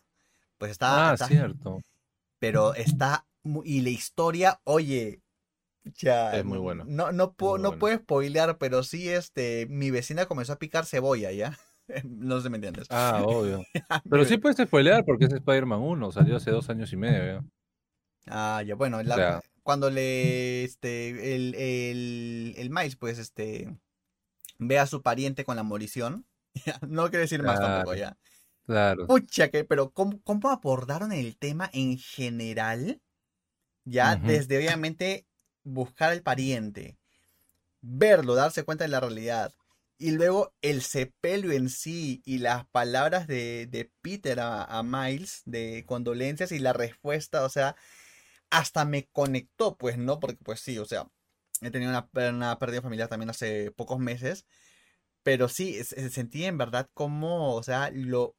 Pues está, Ah, está- cierto. pero está, y la historia, oye, ya, Es muy buena. No, no, puedo, no spoilear, pero sí, este, mi vecina comenzó a picar cebolla, ¿ya? no sé si me entiendes. Ah, obvio. Pero sí puedes spoilear porque es Spider-Man 1, salió hace dos años y medio. ya. Ah, ya, bueno, la- sea- cuando le, este, el, el, el Miles, pues, este, ve a su pariente con la morición, no quiero decir más tampoco, Claro. ya. Claro. Pucha, que, pero ¿cómo, cómo abordaron el tema en general? Ya, desde obviamente buscar al pariente, verlo, darse cuenta de la realidad, y luego el sepelio en sí y las palabras de, de Peter a, a Miles de condolencias y la respuesta, o sea, hasta me conectó, pues, ¿no? Porque, pues sí, o sea, he tenido una, una pérdida familiar también hace pocos meses, pero sí, se- sentí en verdad como, o sea, lo,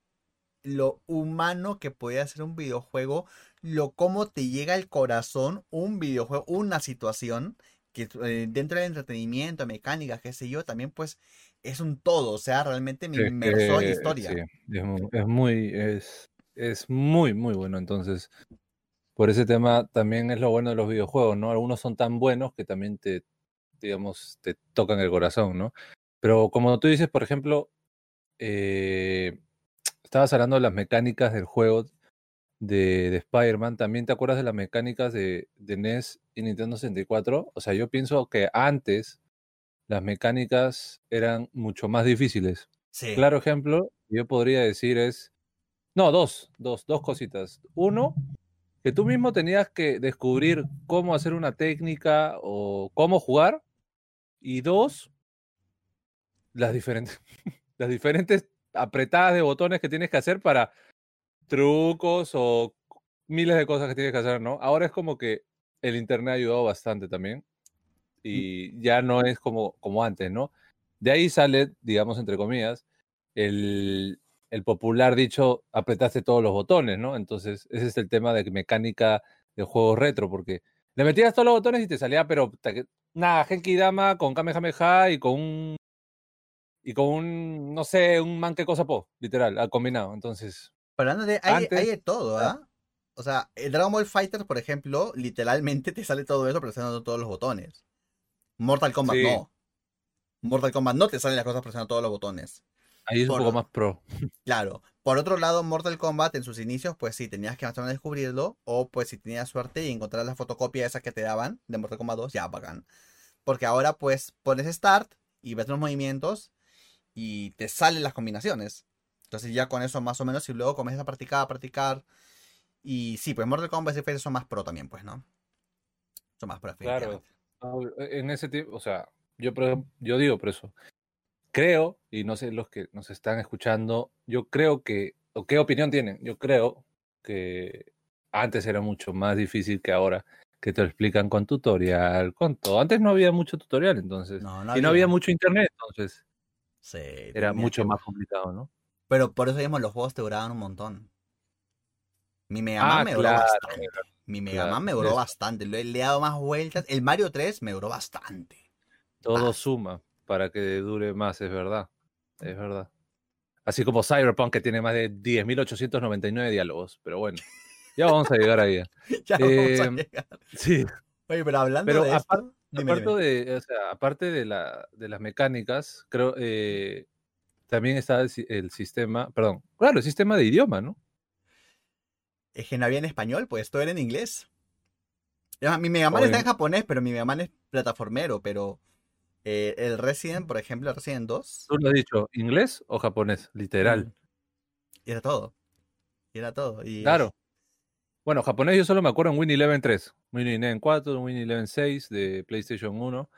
lo humano que puede ser un videojuego, lo cómo te llega al corazón un videojuego, una situación que eh, dentro del entretenimiento, mecánicas, qué sé yo, también pues es un todo, o sea, realmente me Es inmersó en la que, historia. sí, es mu- es muy, es, es muy, muy bueno. Entonces, por ese tema también es lo bueno de los videojuegos, ¿no? Algunos son tan buenos que también te, digamos, te tocan el corazón, ¿no? Pero como tú dices, por ejemplo, eh, estabas hablando de las mecánicas del juego. de, de Spider-Man, también te acuerdas de las mecánicas de, de NES y Nintendo 64. O sea, yo pienso que antes las mecánicas eran mucho más difíciles. Sí. Claro ejemplo, yo podría decir es, no, dos, dos, dos cositas. Uno, que tú mismo tenías que descubrir cómo hacer una técnica o cómo jugar. Y dos, las diferentes, las diferentes apretadas de botones que tienes que hacer para trucos o miles de cosas que tienes que hacer, ¿no? Ahora es como que el internet ha ayudado bastante también y ya no es como, como antes, ¿no? De ahí sale, digamos, entre comillas, el, el popular dicho, apretaste todos los botones, ¿no? Entonces, ese es el tema de mecánica de juegos retro, porque le metías todos los botones y te salía, pero nada, Genki Dama con Kamehameha y con un. Y con un, no sé, un man que cosa po, literal, al combinado. Entonces, Pero hablando de, hay, Antes- hay de todo, ¿ah? O sea, el Dragon Ball Fighter, por ejemplo, literalmente te sale todo eso presionando todos los botones. Mortal Kombat Sí. no. Mortal Kombat no te salen las cosas presionando todos los botones. Ahí es un poco más pro. Claro. Por otro lado, Mortal Kombat en sus inicios, pues sí, tenías que más o menos descubrirlo. O pues si tenías suerte y encontrar la fotocopia esa que te daban de Mortal Kombat 2, ya bacán. Porque ahora pues pones Start y ves los movimientos y te salen las combinaciones. Entonces ya con eso más o menos y luego comienzas a practicar, a practicar. Y sí, pues Mortal Kombat y son más pro también, pues, ¿no? Son más pro, Claro. e, En ese tiempo, o sea, yo, yo digo por eso. Creo, y no sé los que nos están escuchando, yo creo que, o qué opinión tienen, yo creo que antes era mucho más difícil que ahora, que te lo explican con tutorial, con todo. Antes no había mucho tutorial, entonces. No, y no había mucho internet, entonces Sí, era mucho más complicado, ¿no? Pero por eso mismo los juegos te duraban un montón. Mi Mega Man Ah, me duró claro, bastante. Mi Mega claro, Man me duró bastante. Le, he dado más vueltas. El Mario 3 me duró bastante. Todo suma para que dure más, es verdad. Es verdad. Así como Cyberpunk, que tiene más de 10.899 diálogos. Pero bueno, ya vamos a llegar ahí. ya vamos a Em, llegar. Sí, Oye, pero hablando pero de apar- esto. dime, aparte, dime. de, o sea, aparte de, la, de las mecánicas, creo eh, también está el, si- el sistema, perdón, claro, el sistema de idioma, ¿no? Es que no había en español, pues todo era en inglés. Mi Mega Man está en japonés, pero mi Mega Man es plataformero. Pero eh, el Resident, por ejemplo, el Resident 2. Tú lo has dicho, ¿inglés o japonés? Literal. mm, Y era todo. Y era todo. Y Claro. Bueno, japonés yo solo me acuerdo en Win Eleven 3, Win Eleven 4, Win Eleven 6 de PlayStation 1,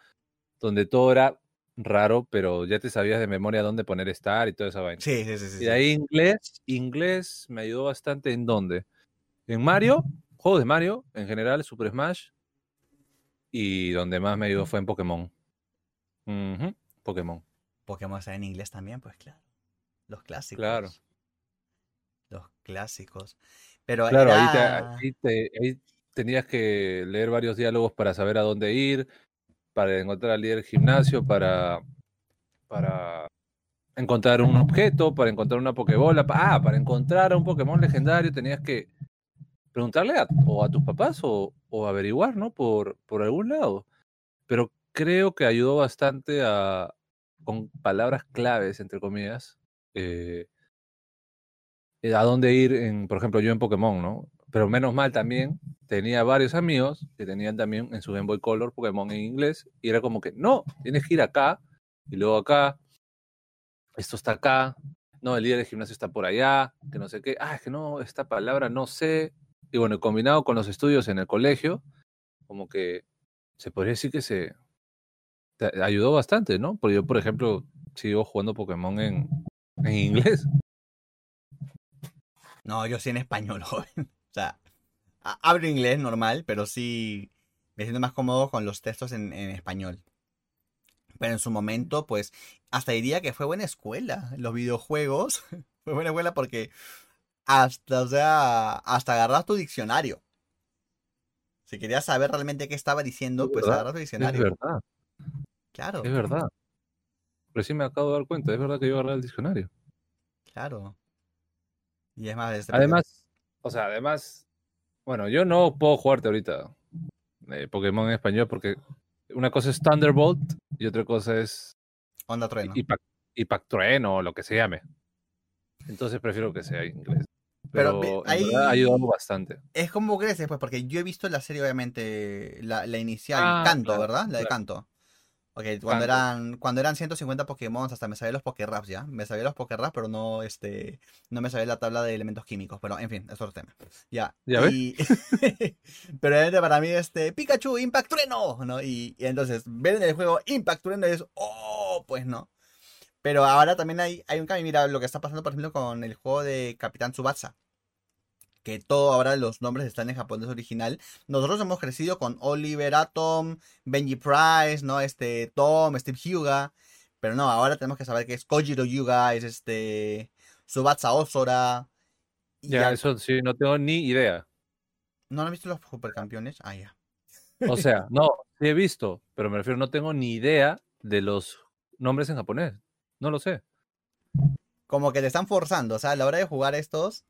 donde todo era raro, pero ya te sabías de memoria dónde poner estar y toda esa vaina. Sí, sí, sí. Y sí. ahí inglés, inglés me ayudó bastante en dónde? En Mario, juegos de Mario, en general, Super Smash, y donde más me ayudó fue en Pokémon. Pokémon. Pokémon está en inglés también, pues claro. Los clásicos. Claro. Los clásicos. Pero Claro, ahí, te- era... ahí te- ahí tenías que leer varios diálogos para saber a dónde ir, para encontrar al líder del gimnasio, para, para encontrar un objeto, para encontrar una Pokébola. pa- Ah, para encontrar a un Pokémon legendario tenías que preguntarle a, o a tus papás o, o averiguar, ¿no? Por, por algún lado. Pero creo que ayudó bastante a, con palabras claves, entre comillas, eh, eh, a dónde ir, en, por ejemplo, yo en Pokémon, ¿no? Pero menos mal también tenía varios amigos que tenían también en su Game Boy Color Pokémon en inglés y era como que, no, tienes que ir acá y luego acá, esto está acá, no, el líder del gimnasio está por allá, que no sé qué, ah, es que no, esta palabra no sé. Y bueno, combinado con los estudios en el colegio, como que se podría decir que se te ayudó bastante, ¿no? Porque yo, por ejemplo, sigo jugando Pokémon en, en inglés. No, yo sí en español, joven. O sea, hablo inglés normal, pero sí me siento más cómodo con los textos en, en español. Pero en su momento, pues, hasta diría que fue buena escuela. Los videojuegos fue buena escuela porque hasta, o sea, hasta agarrar tu diccionario. Si querías saber realmente qué estaba diciendo, Es pues agarrar tu Es diccionario. verdad, Claro, es verdad. Recién me acabo de dar cuenta, es verdad que yo agarré el diccionario. claro. Y es más, este, Además, o sea, además, bueno, yo no puedo jugarte ahorita eh, Pokémon en español porque una cosa es Thunderbolt y otra cosa es Onda Trueno. Impact, Impact Trueno o lo que se llame. Entonces prefiero que sea inglés. Pero, en ahí- ha ayudado bastante. Es como creces, pues, porque yo he visto la serie, obviamente, la, la inicial, Ah, Canto, claro, ¿verdad? La de claro. Canto. Ok, cuando eran, cuando eran 150 Pokémon, hasta me sabía los Pokéraps, ¿ya? Me sabía los Pokéraps, pero no, este, no me sabía la tabla de elementos químicos. Pero, en fin, es otro tema. Ya. ¿Ya ves? y... pero para mí, este, Pikachu, Impact Trueno, ¿no? Y, y entonces, ver en el juego Impact Trueno es, oh, pues no. Pero ahora también hay, hay un cambio. Mira lo que está pasando, por ejemplo, con el juego de Capitán Tsubasa. Que todo ahora los nombres están en japonés original. Nosotros hemos crecido con Oliver Atom, Benji Price, ¿no? Este, Tom, Steve Hyuga. Pero no, ahora tenemos que saber que es Kojiro Hyuga, es este. Subatsa Osora. ya- eso sí, no tengo ni idea. ¿No han visto los supercampeones? Ah, ya. O sea, no, sí he visto, pero me refiero, no tengo ni idea de los nombres en japonés. No lo sé. Como que te están forzando. O sea, a la hora de jugar estos,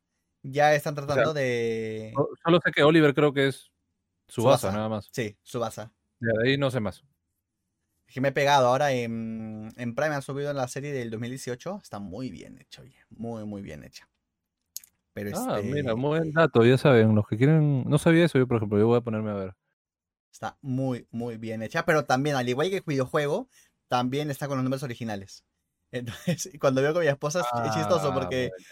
ya están tratando de. So- Solo sé que Oliver creo que es Subasa, nada más. Sí, Subasa. De ahí no sé más. Que me he pegado ahora en, en Prime, han subido la serie del 2018. Está muy bien hecha, oye. Muy, muy bien hecha. Pero Ah, este, mira, muy buen dato, ya saben, los que quieren, no sabía eso, yo por ejemplo, yo voy a ponerme a ver. está muy, muy bien hecha. Pero también, al igual que el videojuego, también está con los nombres originales. Entonces, cuando veo con mi esposa es, es chistoso Ah, porque bueno.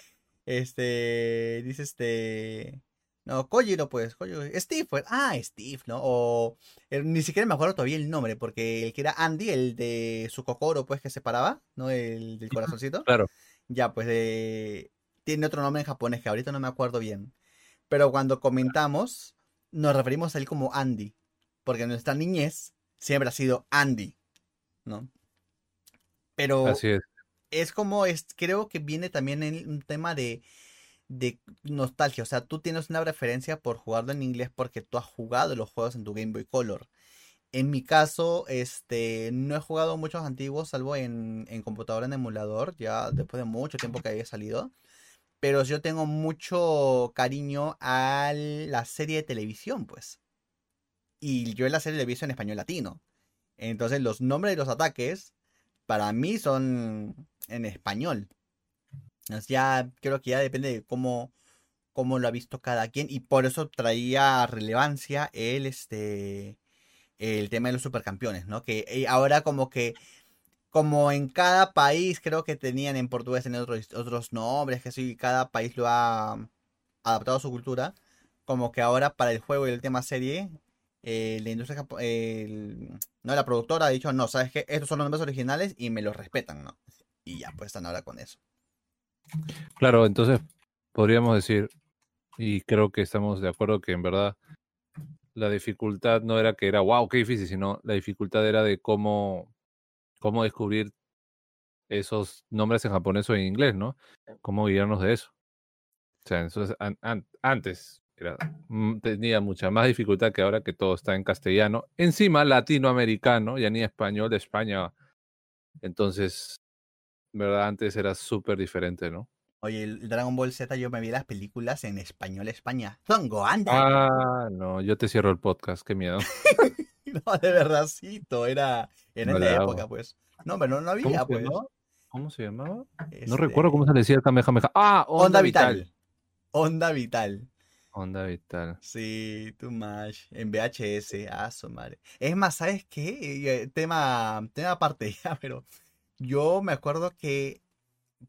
Este dice este. No, Kojiro, pues, Kojiro, Steve, pues, ah, Steve, ¿no? O eh, ni siquiera me acuerdo todavía el nombre, porque el que era Andy, el de su cocoro, pues, que se paraba, ¿no? El del corazoncito. Claro, Ya, pues eh, tiene otro nombre en japonés que ahorita no me acuerdo bien. Pero cuando comentamos, nos referimos a él como Andy. Porque nuestra niñez siempre ha sido Andy. ¿No? Pero así es. Es como, es, creo que viene también en un tema de, de nostalgia. O sea, tú tienes una preferencia por jugarlo en inglés porque tú has jugado los juegos en tu Game Boy Color. En mi caso, este, no he jugado muchos antiguos, salvo en, en computadora en emulador, ya después de mucho tiempo que haya salido. Pero yo tengo mucho cariño a la serie de televisión, pues. Y yo la serie de televisión en español latino. Entonces los nombres de los ataques, para mí son en español. Entonces, ya creo que ya depende de cómo, cómo lo ha visto cada quien. Y por eso traía relevancia el este el tema de los supercampeones, ¿no? Que eh, ahora como que como en cada país creo que tenían en portugués tenían otros, otros nombres, que sí, cada país lo ha adaptado a su cultura, como que ahora para el juego y el tema serie, eh, la industria, el- no, la productora ha dicho, no, sabes que estos son los nombres originales y me los respetan, ¿no? Y ya, pues están ahora con eso. Claro, entonces podríamos decir, y creo que estamos de acuerdo que en verdad la dificultad no era que era wow, qué difícil, sino la dificultad era de cómo, cómo descubrir esos nombres en japonés o en inglés, ¿no? Cómo guiarnos de eso. O sea, entonces an- an- antes era, mm, tenía mucha más dificultad que ahora que todo está en castellano. Encima latinoamericano, ya ni español de España. Entonces, ¿verdad? Antes era súper diferente, ¿no? Oye, el Dragon Ball Z yo me vi las películas en español España. Son Goanda. Ah, no, yo te cierro el podcast, qué miedo. No, de verdadcito, era, era No en la la hago. época, pues. No, pero no, no ¿Cómo había, se pues. ¿Cómo se llamaba? No Este, recuerdo cómo se le decía el Kamehameha. Ah, Onda, Onda Vital. Vital. Onda Vital. Onda Vital. Sí, too much. En VHS, ah, su madre. Es más, ¿sabes qué? Eh, Tema, tema aparte ya, pero yo me acuerdo que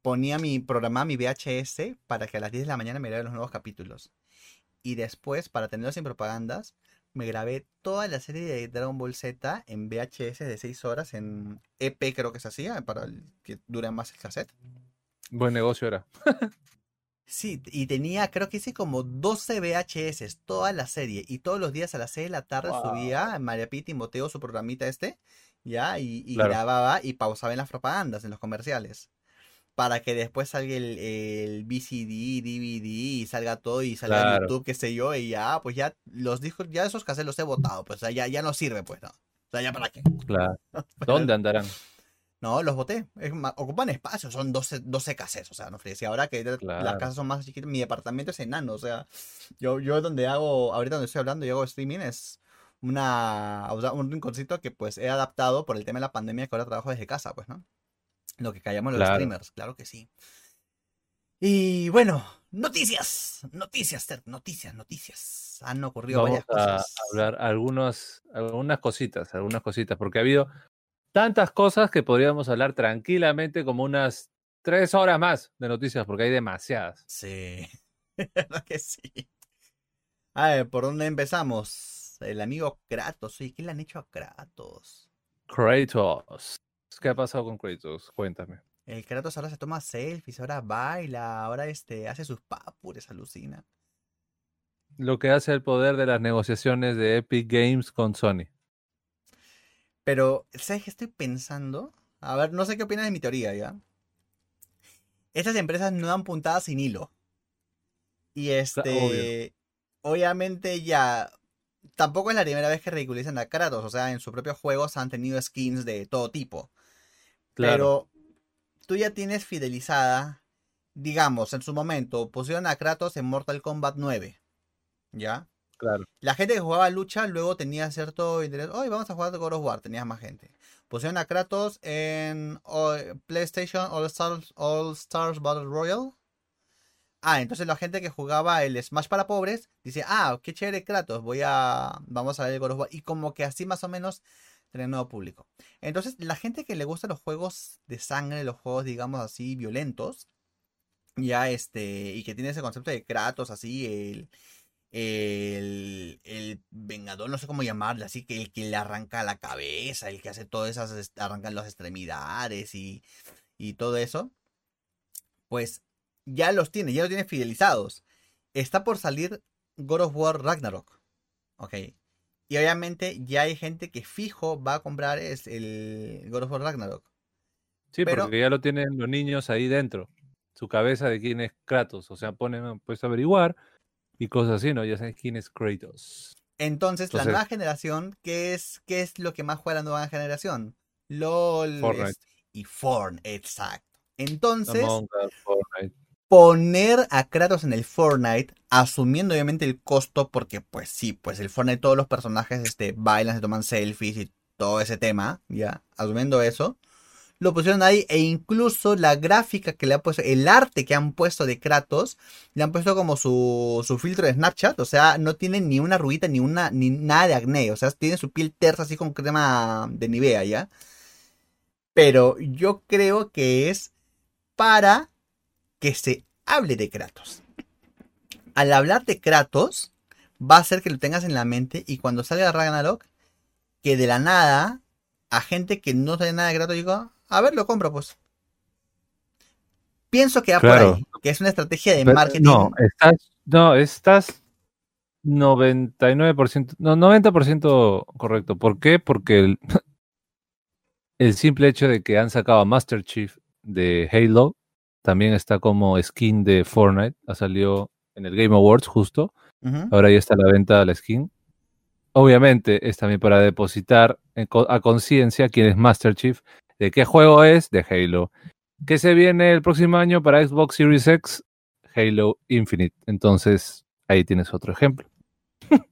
ponía mi programa, mi VHS, para que a las 10 de la mañana me grabara los nuevos capítulos. Y después, para tenerlos sin propagandas, me grabé toda la serie de Dragon Ball Z en VHS de 6 horas, en EP creo que se hacía, para el- que dure más el cassette. Buen negocio era. Sí, y tenía, creo que hice como 12 VHS, toda la serie, y todos los días a las 6 de la tarde Wow. subía María Pita y Timoteo su programita este, ya, y, y Claro. grababa y pausaba en las propagandas, en los comerciales, para que después salga el, el VCD, DVD, y salga todo, y salga en. YouTube, qué sé yo, y ya, pues ya, los discos, ya esos cassettes los he botado, pues, ya, ya no sirve, pues, ¿no? O sea, ya para qué. Claro. ¿Dónde andarán? No, los boté. Es ocupan espacio, son 12, 12 casas, o sea, no si ahora que las Claro. casas son más chiquitas, mi departamento es enano, o sea, yo, yo donde hago, ahorita donde estoy hablando, yo hago streaming, es una, o sea, un rinconcito que pues he adaptado por el tema de la pandemia que ahora trabajo desde casa, pues, ¿no? Lo que callamos los Claro. streamers, claro que sí. Y bueno, Noticias, noticias, Ter, noticias, noticias. Han ocurrido Vamos varias a cosas. hablar algunos, algunas cositas, algunas cositas, porque ha habido tantas cosas que podríamos hablar tranquilamente como unas tres horas más de noticias, porque hay demasiadas. Sí, verdad que sí. A ver, ¿por dónde empezamos? El amigo Kratos. Oye, ¿qué le han hecho a Kratos? Kratos. ¿Qué ha pasado con Kratos? Cuéntame. El Kratos ahora se toma selfies, ahora baila, ahora este, hace sus papures, alucina. Lo que hace el poder de las negociaciones de Epic Games con Sony. Pero, ¿sabes qué estoy pensando? A ver, no sé qué opinas de mi teoría, ¿ya? Estas empresas no dan puntadas sin hilo. Y este, obviamente ya, tampoco es la primera vez que ridiculizan a Kratos, o sea, en sus propios juegos han tenido skins de todo tipo. Claro. Pero tú ya tienes fidelizada, digamos, en su momento, pusieron a Kratos en Mortal Kombat 9, ¿ya? La gente que jugaba lucha luego tenía cierto interés. Hoy vamos a jugar God of War, tenías más gente. Pusieron a Kratos en oh, PlayStation All Stars, All Stars Battle Royale. Ah, entonces la gente que jugaba el Smash para pobres dice, ah, qué chévere Kratos, voy a, vamos a ver el God of War. Y como que así más o menos tener nuevo público. Entonces, la gente que le gusta los juegos de sangre, los juegos, digamos así, violentos, ya este, y que tiene ese concepto de Kratos, así, el, el, el vengador, no sé cómo llamarle, así que el que le arranca la cabeza, el que hace todas esas, arrancan las extremidades y, y todo eso, pues ya los tiene, ya los tiene fidelizados. Está por salir God of War Ragnarok. Ok. Y obviamente ya hay gente que fijo va a comprar es el God of War Ragnarok. Sí, Pero- porque ya lo tienen los niños ahí dentro. Su cabeza de quién es Kratos. O sea, ponen, puedes averiguar y cosas así, ¿no? Ya sabes quién es Kratos. Entonces, la nueva generación, ¿qué es, ¿qué es lo que más juega la nueva generación? LOL Fortnite. es- y Fortnite, exacto. Entonces, Fortnite. poner a Kratos en el Fortnite, asumiendo obviamente el costo, porque pues sí, pues el Fortnite todos los personajes este, bailan, se toman selfies y todo ese tema, ya, asumiendo eso, lo pusieron ahí e incluso la gráfica que le han puesto, el arte que han puesto de Kratos, le han puesto como su, su filtro de Snapchat, o sea, no tiene ni una ruguita ni una ni nada de acné, o sea, tiene su piel tersa así con crema de Nivea, ¿ya? Pero yo creo que es para que se hable de Kratos. Al hablar de Kratos, va a hacer que lo tengas en la mente y cuando salga Ragnarok, que de la nada, a gente que no sabe nada de Kratos a ver, lo compro pues. Pienso que va Claro. por ahí, que es una estrategia de Pero, marketing. No, estás, no, estás 99%, no, 90% correcto. ¿Por qué? Porque el, el simple hecho de que han sacado a Master Chief de Halo también está como skin de Fortnite. Ha salido en el Game Awards justo. Ahora ya está a la venta la skin. Obviamente es también para depositar a conciencia quién es Master Chief, de qué juego es, de Halo. ¿Qué se viene el próximo año para Xbox Series X? Halo Infinite. Entonces, ahí tienes otro ejemplo.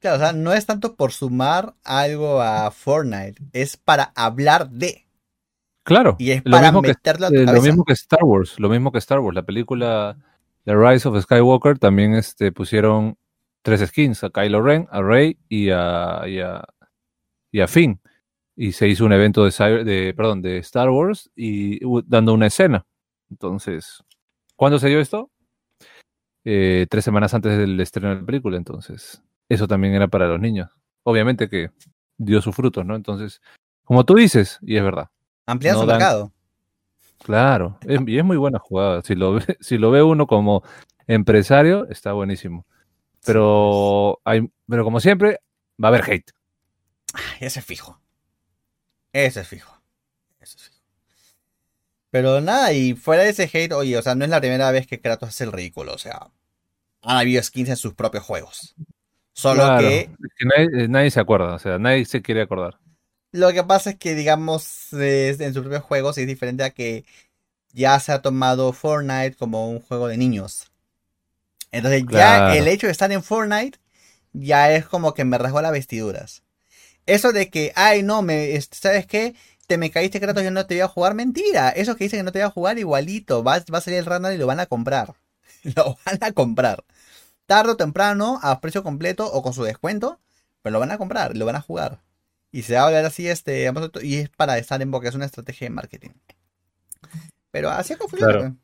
Claro, o sea, no es tanto por sumar algo a Fortnite, es para hablar de. Claro, Y es lo para mismo, que, meterlo a tu eh, lo mismo que Star Wars, lo mismo que Star Wars. La película The Rise of Skywalker también este, pusieron tres skins, a Kylo Ren, a Rey y a, y a, y a Finn. Y se hizo un evento de, Cyber- de, perdón, de Star Wars y uh, dando una escena. Entonces, ¿cuándo se dio esto? Eh, tres semanas antes del estreno de la película. Entonces, eso también era para los niños. Obviamente que dio sus frutos, ¿no? Entonces, como tú dices, y es verdad. Ampliar no su dan- mercado. Claro, es- y es muy buena jugada. Si lo ve, si lo ve uno como empresario, está buenísimo. Pero hay, pero como siempre, va a haber hate. Ese es fijo. Ese es fijo. Es fijo. Pero nada, y fuera de ese hate, oye, o sea, no es la primera vez que Kratos hace el ridículo, o sea, han habido skins en sus propios juegos. Solo Claro, que es que nadie, eh, nadie se acuerda, o sea, nadie se quiere acordar. lo que pasa es que, digamos, es- en sus propios juegos es diferente a que ya se ha tomado Fortnite como un juego de niños. Entonces ya el hecho de estar en Fortnite ya es como que me rasgó las vestiduras. Eso de que, ay, no, me, este, ¿sabes qué? Te me caíste, Kratos, yo no te voy a jugar. Mentira. Eso que dicen que no te voy a jugar, igualito. Va, va a salir el Ragnarok y lo van a comprar. lo van a comprar. Tarde o temprano, a precio completo o con su descuento, pero lo van a comprar, lo van a jugar. Y se va a hablar así, este, y es para estar en boca, es una estrategia de marketing. Pero así es como funciona.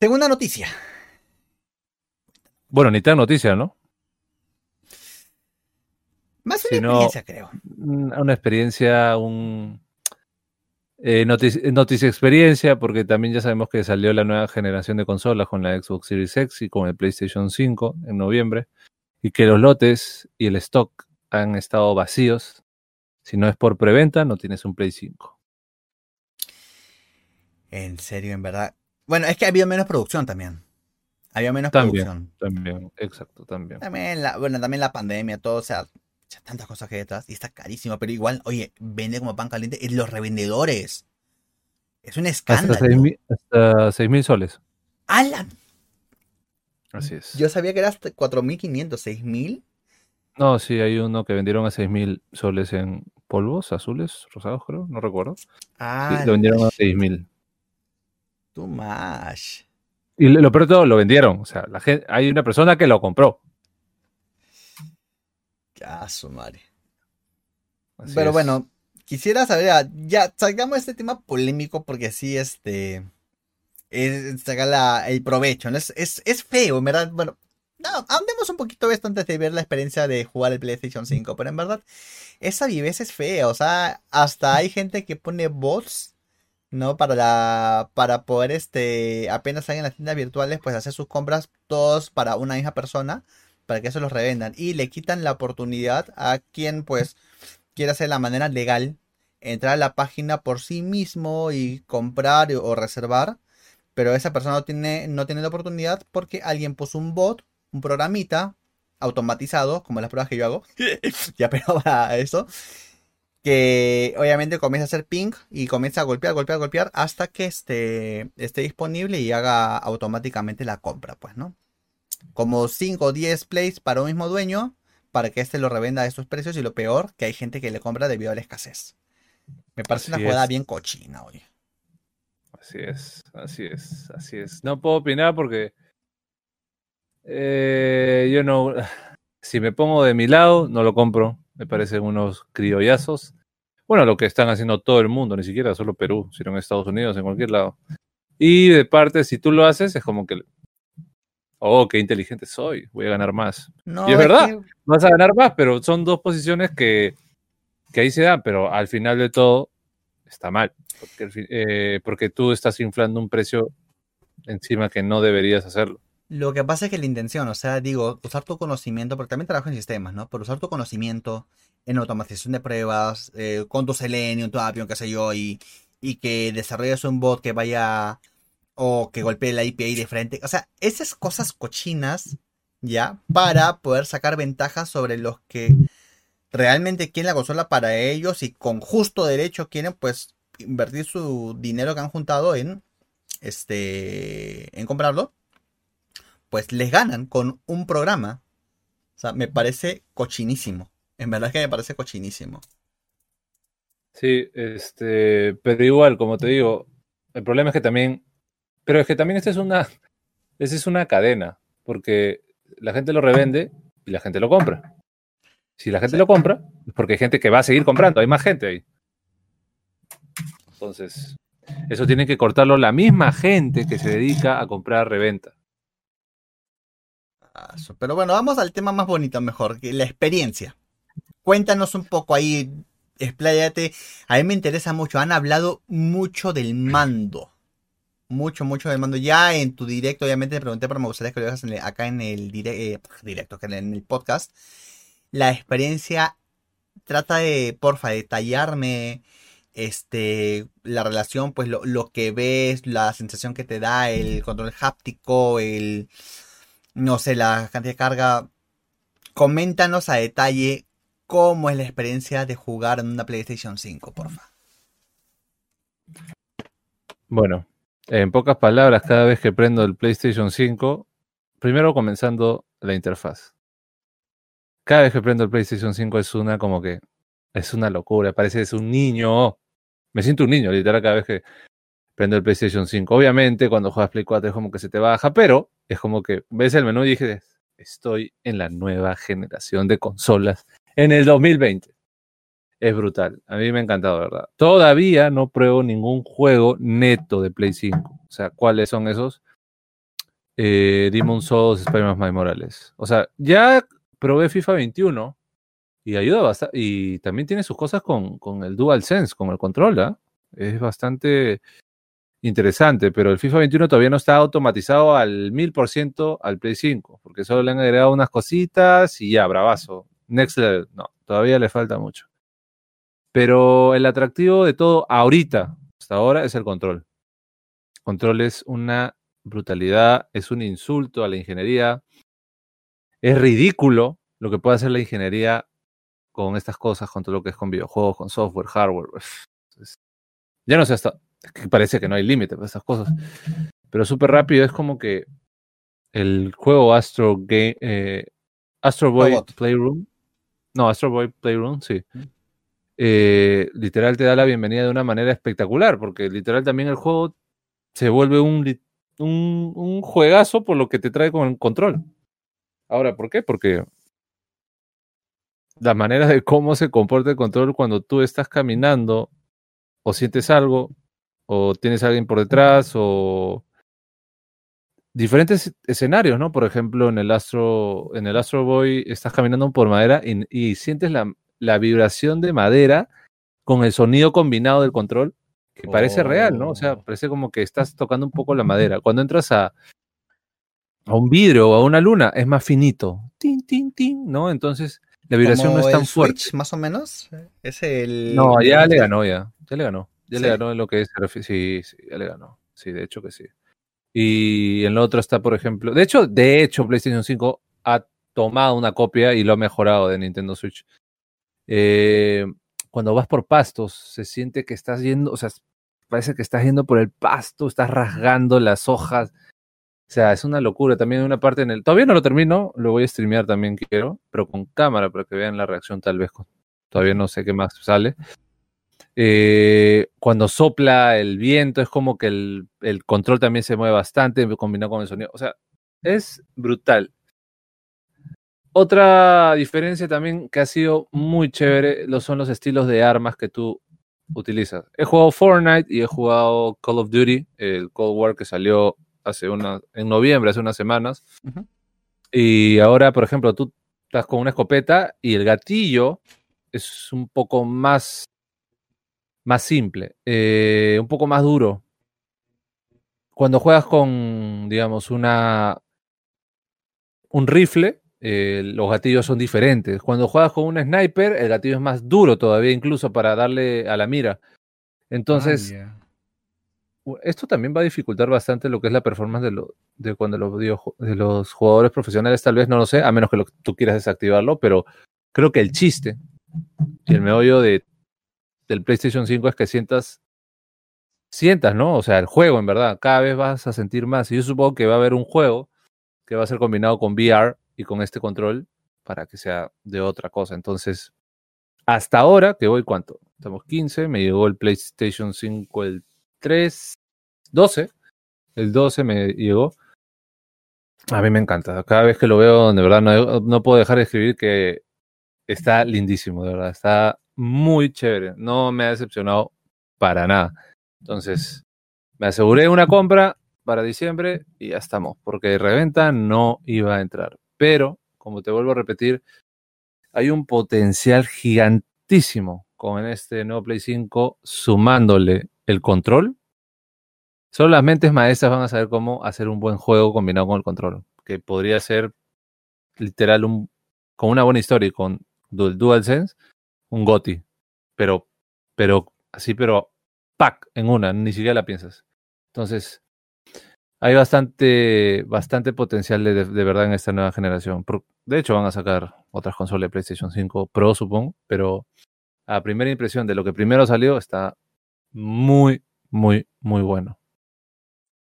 Segunda noticia. Bueno, ni tan noticia, ¿no? Más una experiencia, creo. Una experiencia, un, eh, noticia, experiencia, porque también ya sabemos que salió la nueva generación de consolas con la Xbox Series X y con el PlayStation 5 en noviembre, y que los lotes y el stock han estado vacíos. Si no es por preventa, no tienes un Play 5. En serio, en verdad. Bueno, es que había menos producción también. Había menos producción. También, exacto, también. También la, bueno, también la pandemia, todo, o sea, tantas cosas que hay detrás y está carísimo, pero igual, oye, vende como pan caliente y los revendedores. Es un escándalo. Hasta 6 mil soles. ¡Alan! Así es. Yo sabía que era hasta 4.500, 6.000. No, sí, hay uno que vendieron a 6.000 soles en polvos azules, rosados, creo, no recuerdo. Ah. lo vendieron a 6.000. Too much. Y lo peor de todo, lo vendieron. O sea, la gente, hay una persona que lo compró. Ah, su madre. Pero bueno, quisiera saber, ah, ya sacamos este tema polémico porque sí, este, es sacar el provecho, ¿no? Es, es, feo, en verdad, bueno, no, andemos un poquito esto antes de ver la experiencia de jugar el PlayStation 5, pero en verdad, esa viveza es fea, o sea, hasta hay gente que pone bots, ¿no? Para la, para poder, este, apenas en las tiendas virtuales, pues hacer sus compras todos para una misma persona para que se los revendan. Y le quitan la oportunidad a quien pues quiera hacer la manera legal entrar a la página por sí mismo y comprar o reservar. Pero esa persona no tiene, no tiene la oportunidad porque alguien puso un bot, un programita automatizado, como las pruebas que yo hago, ya pero para eso, que obviamente comienza a hacer ping y comienza a golpear, golpear, golpear hasta que esté, esté disponible y haga automáticamente la compra, pues, ¿no? Como 5 o 10 plays para un mismo dueño para que éste lo revenda a esos precios y lo peor, que hay gente que le compra debido a la escasez. Me parece una jugada bien cochina hoy. Así es, así es, así es. No puedo opinar porque eh, yo no, si me pongo de mi lado, no lo compro. Me parecen unos criollazos. Bueno, lo que están haciendo todo el mundo, ni siquiera solo Perú, sino en Estados Unidos, en cualquier lado. Y de parte, si tú lo haces, es como que oh, qué inteligente soy, voy a ganar más. y es, verdad, vas a ganar más, pero son dos posiciones que, ahí se dan, pero al final de todo está mal, porque, eh, porque tú estás inflando un precio encima que no deberías hacerlo. Lo que pasa es que la intención, o sea, digo, usar tu conocimiento, porque también trabajo en sistemas, ¿no? Por usar tu conocimiento en automatización de pruebas, eh, con tu Selenium, tu Appium, qué sé yo, y, y que desarrolles un bot que vaya o que golpee la IPI de frente. O sea, esas cosas cochinas, ¿ya? Para poder sacar ventajas sobre los que realmente quieren la consola para ellos y con justo derecho quieren pues invertir su dinero que han juntado en este en comprarlo pues les ganan con un programa o sea me parece cochinísimo en verdad que me parece cochinísimo sí este pero igual como te digo el problema es que también pero es que también esta es una, esta es una cadena, porque la gente lo revende y la gente lo compra. Si la gente lo compra, es porque hay gente que va a seguir comprando, hay más gente ahí. Entonces, eso tiene que cortarlo la misma gente que se dedica a comprar reventa. Pero bueno, vamos al tema más bonito mejor, que la experiencia. Cuéntanos un poco ahí, expláyate. A mí me interesa mucho, han hablado mucho del mando mucho, mucho del mando. Ya en tu directo, obviamente, te pregunté, pero me gustaría que lo dejas acá en el eh, directo, en el podcast. La experiencia trata de, porfa, detallarme este, la relación, pues lo, lo, que ves, la sensación que te da, el control háptico, el, no sé, la cantidad de carga. Coméntanos a detalle cómo es la experiencia de jugar en una PlayStation 5, porfa. Bueno, en pocas palabras, cada vez que prendo el PlayStation 5, primero comenzando la interfaz. Cada vez que prendo el PlayStation 5 es una como que es una locura, parece que es un niño. Me siento un niño, literal, cada vez que prendo el PlayStation 5. Obviamente, cuando juegas Play 4 es como que se te baja, pero es como que ves el menú y dije, estoy en la nueva generación de consolas en el 2020. Es brutal. A mí me ha encantado, ¿verdad? Todavía no pruebo ningún juego neto de Play 5. O sea, ¿cuáles son esos? Eh, Demon Souls, Spider-Man Morales. O sea, ya probé FIFA 21 y ayuda bastante. Y también tiene sus cosas con, con el DualSense, con el control, ¿ah? Es bastante interesante, pero el FIFA 21 todavía no está automatizado al 1000% al Play 5, porque solo le han agregado unas cositas y ya, bravazo. Next level, no, todavía le falta mucho. Pero el atractivo de todo ahorita, hasta ahora, es el control. Control es una brutalidad, es un insulto a la ingeniería. Es ridículo lo que puede hacer la ingeniería con estas cosas, con todo lo que es con videojuegos, con software, hardware. Ya no sé hasta. que parece que no hay límite para estas cosas. Pero súper rápido es como que el juego Astro, Game, eh, Astro Boy Playroom. No, Astro Boy Playroom, sí. Eh, literal te da la bienvenida de una manera espectacular, porque literal también el juego se vuelve un, un, juegazo por lo que te trae con el control. Ahora, ¿por qué? Porque la manera de cómo se comporta el control cuando tú estás caminando o sientes algo o tienes a alguien por detrás o diferentes escenarios, ¿no? Por ejemplo, en el Astro, en el Astro Boy estás caminando por madera y sientes la, la, vibración de madera con el sonido combinado del control, que parece real, ¿no? O sea, Oh. parece como que estás tocando un poco la madera. Cuando entras a, a un vidrio o a una luna, es más finito. Tin, tin, tin, ¿no? Entonces, la vibración no es tan el fuerte. Switch, más o menos. Es el. No, ya le ganó, ya. Ya le ganó. Ya le ganó en lo que es. Sí, sí, ya le ganó. Sí, de hecho que sí. Y en lo otro está, por ejemplo. De hecho, de hecho, PlayStation 5 ha tomado una copia y lo ha mejorado de Nintendo Switch. Eh, cuando vas por pastos, se siente que estás yendo, o sea, parece que estás yendo por el pasto, estás rasgando las hojas. O sea, es una locura. También una parte en el. Todavía no lo termino, lo voy a streamear también, quiero, pero con cámara para que vean la reacción, tal vez. Todavía no sé qué más sale. Eh, cuando sopla el viento, es como que el, el control también se mueve bastante, combinado con el sonido. O sea, es brutal. Otra diferencia también que ha sido muy chévere lo son los estilos de armas que tú utilizas. He jugado Fortnite y he jugado Call of Duty, el Cold War que salió hace una, en noviembre, hace unas semanas. Y ahora, por ejemplo, tú estás con una escopeta y el gatillo es un poco más, más simple, eh, un poco más duro. Cuando juegas con, digamos, una, un rifle, eh, los gatillos son diferentes. Cuando juegas con un sniper, el gatillo es más duro todavía, incluso para darle a la mira. Entonces, Ah, esto también va a dificultar bastante lo que es la performance de, lo, de cuando los, de los jugadores profesionales, tal vez, no lo sé, a menos que lo- tú quieras desactivarlo, pero creo que el chiste y el meollo de, del PlayStation 5 es que sientas, sientas, ¿no? O sea, el juego, en verdad, cada vez vas a sentir más. Y yo supongo que va a haber un juego que va a ser combinado con VR y con este control para que sea de otra cosa. Entonces, hasta ahora, que voy, ¿cuánto? Estamos 15, me llegó el PlayStation 5 el 3, 12. El 12 me llegó. A mí me encanta. Cada vez que lo veo, de verdad, no, no puedo dejar de escribir que está lindísimo, de verdad. Está muy chévere. No me ha decepcionado para nada. Entonces, me aseguré una compra para diciembre y ya estamos, porque de reventa no iba a entrar. Pero, como te vuelvo a repetir, hay un potencial gigantísimo con este nuevo Play 5 sumándole el control. Solo las mentes maestras van a saber cómo hacer un buen juego combinado con el control, que podría ser literal con una buena historia y con DualSense, un GOTI, pero pero así pero pack en una, ni siquiera la piensas. Entonces, hay bastante, bastante potencial de, de verdad en esta nueva generación. De hecho, van a sacar otras consolas de PlayStation 5 Pro, supongo, pero a primera impresión de lo que primero salió está muy, muy, muy bueno.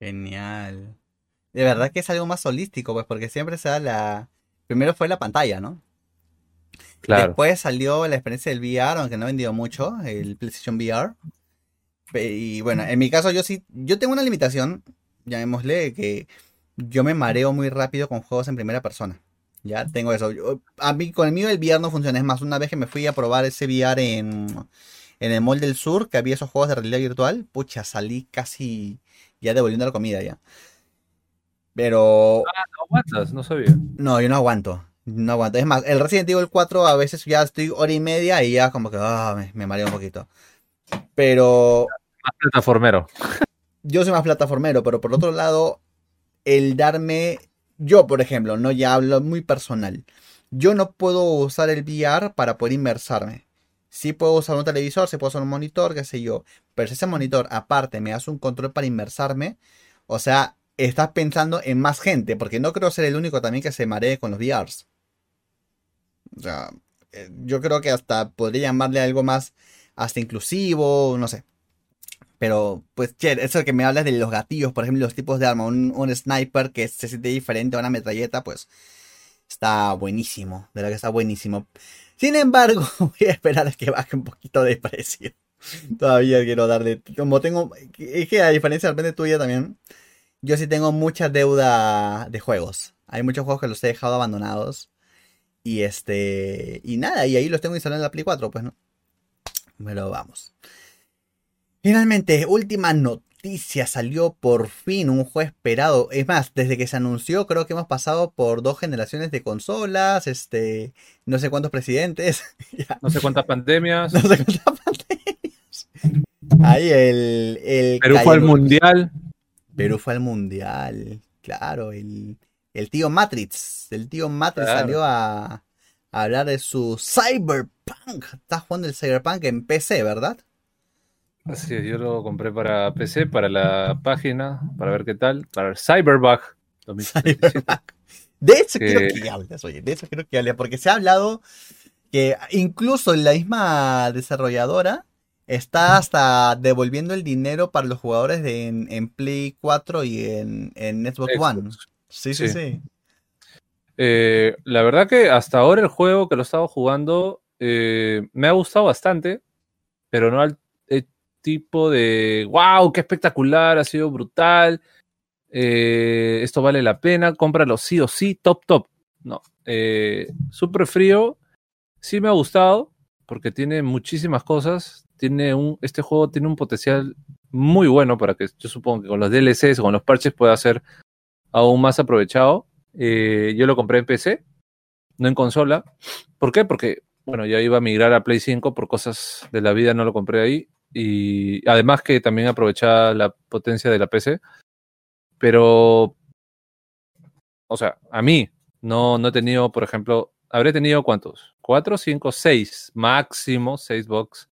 Genial. De verdad que es algo más holístico, pues, porque siempre se da la. Primero fue la pantalla, ¿no? Claro. Después salió la experiencia del VR, aunque no ha vendido mucho, el PlayStation VR. Y bueno, en mi caso yo sí, yo tengo una limitación, llamémosle, que yo me mareo muy rápido con juegos en primera persona. Ya tengo eso. Yo- a mí con el mío el VR no funciona. Es más, una vez que me fui a probar ese VR en, en el Mall del Sur, que había esos juegos de realidad virtual, pucha, salí casi ya devolviendo la comida ya. Pero No aguantas, no sabía. no, yo no aguanto. No aguanto. Es más, el Resident Evil 4 a veces ya estoy hora y media y ya como que ah, me, me mareo un poquito. Pero Más plataformero. Yo soy más plataformero, pero por otro lado, el darme, yo por ejemplo, no ya hablo muy personal, yo no puedo usar el VR para poder inmersarme. Sí puedo usar un televisor, sí puedo usar un monitor, qué sé yo, pero si ese monitor aparte me hace un control para inmersarme, o sea, estás pensando en más gente, porque no creo ser el único también que se maree con los VRs. O sea, eh, yo creo que hasta podría llamarle algo más, hasta inclusivo, no sé. Pero, pues, che, eso que me hablas de los gatillos, por ejemplo, los tipos de arma, un, un sniper que se siente diferente a una metralleta, pues, está buenísimo, de verdad que está buenísimo. Sin embargo, voy a esperar a que baje un poquito de precio. Todavía quiero darle, como tengo, es que a diferencia de repente tuya también, yo sí tengo mucha deuda de juegos. Hay muchos juegos que los he dejado abandonados. Y este, y nada, y ahí los tengo instalados en la Play 4, pues, ¿no? Pero vamos. Finalmente, última noticia, salió por fin un juego esperado. Es más, desde que se anunció, creo que hemos pasado por dos generaciones de consolas, este, no sé cuántos presidentes. No sé cuántas pandemias. no sé cuántas pandemias. Ahí el, el Perú fue al mundial. Perú fue al mundial, claro, el, el tío Matrix, el tío Matrix Claro. salió a, a hablar de su Cyberpunk. Estás jugando el Cyberpunk en PC, ¿verdad? Así es, yo lo compré para PC, para la página, para ver qué tal, para el Cyberbug 2077. Cyberpunk. De eso Que- quiero que hables, oye, de eso quiero que hables, porque se ha hablado que incluso la misma desarrolladora está hasta devolviendo el dinero para los jugadores de, en, en Play 4 y en, en Xbox, One. Sí, sí, Sí. sí. Eh, la verdad que hasta ahora el juego que lo he estado jugando eh, me ha gustado bastante, pero no al tipo de wow, qué espectacular, ha sido brutal, eh, esto vale la pena, cómpralo sí o sí, top, top. No, eh, súper frío, sí me ha gustado porque tiene muchísimas cosas, tiene un, este juego tiene un potencial muy bueno para que yo supongo que con los DLCs o con los parches pueda ser aún más aprovechado. Eh, yo lo compré en PC, no en consola. ¿Por qué? Porque, bueno, ya iba a migrar a Play 5 por cosas de la vida, no lo compré ahí. Y además que también aprovechaba la potencia de la PC. Pero, o sea, a mí no, no he tenido, por ejemplo, habré tenido cuántos? ¿Cuatro, cinco, seis? Máximo seis box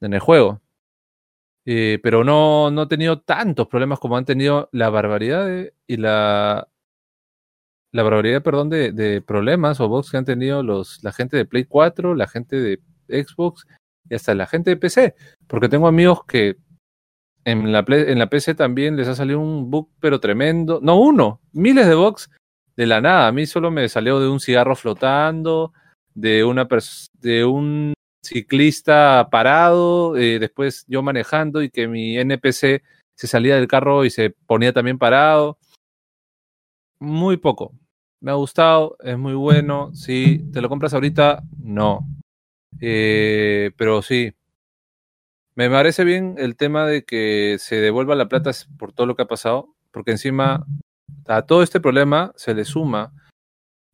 en el juego. Eh, pero no, no he tenido tantos problemas como han tenido la barbaridad de- y la, la barbaridad, perdón, de, de problemas o bugs que han tenido los, la gente de Play 4, la gente de Xbox y hasta la gente de PC. Porque tengo amigos que en la, en la PC también les ha salido un bug, pero tremendo. No uno, miles de bugs de la nada. A mí solo me salió de un cigarro flotando, de una de un ciclista parado, eh, después yo manejando y que mi NPC se salía del carro y se ponía también parado. Muy poco. Me ha gustado, es muy bueno. Sí, ¿te lo compras ahorita? No. Eh, pero sí. Me parece bien el tema de que se devuelva la plata por todo lo que ha pasado, porque encima a todo este problema se le suma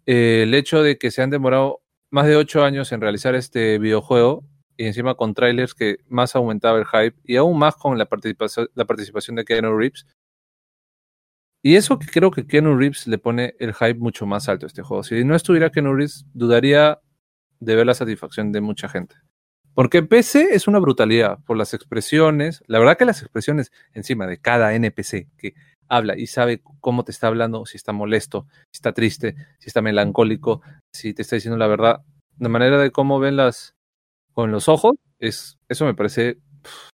eh, el hecho de que se han demorado más de ocho años en realizar este videojuego y encima con trailers que más aumentaba el hype y aún más con la participación, de Keanu Reeves. Y eso que creo que Keanu Reeves le pone el hype mucho más alto a este juego. Si no estuviera Keanu Reeves, dudaría de ver la satisfacción de mucha gente. Porque PC es una brutalidad por las expresiones. La verdad que las expresiones encima de cada NPC que habla y sabe cómo te está hablando, si está molesto, si está triste, si está melancólico, si te está diciendo la verdad, de manera de cómo ven las con los ojos, es eso me parece pff,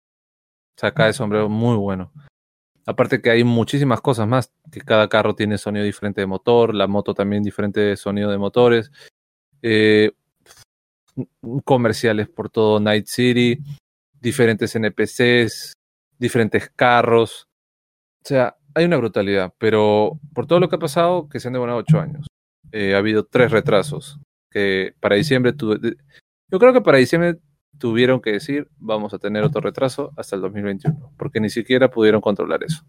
saca de sombrero muy bueno. Aparte que hay muchísimas cosas más, que cada carro tiene sonido diferente de motor, la moto también diferente sonido de motores, eh, comerciales por todo Night City, diferentes NPCs, diferentes carros. O sea, hay una brutalidad, pero por todo lo que ha pasado, que se han demorado ocho años. Eh, ha habido tres retrasos, que para diciembre, yo creo que para diciembre tuvieron que decir, vamos a tener otro retraso hasta el 2021, porque ni siquiera pudieron controlar eso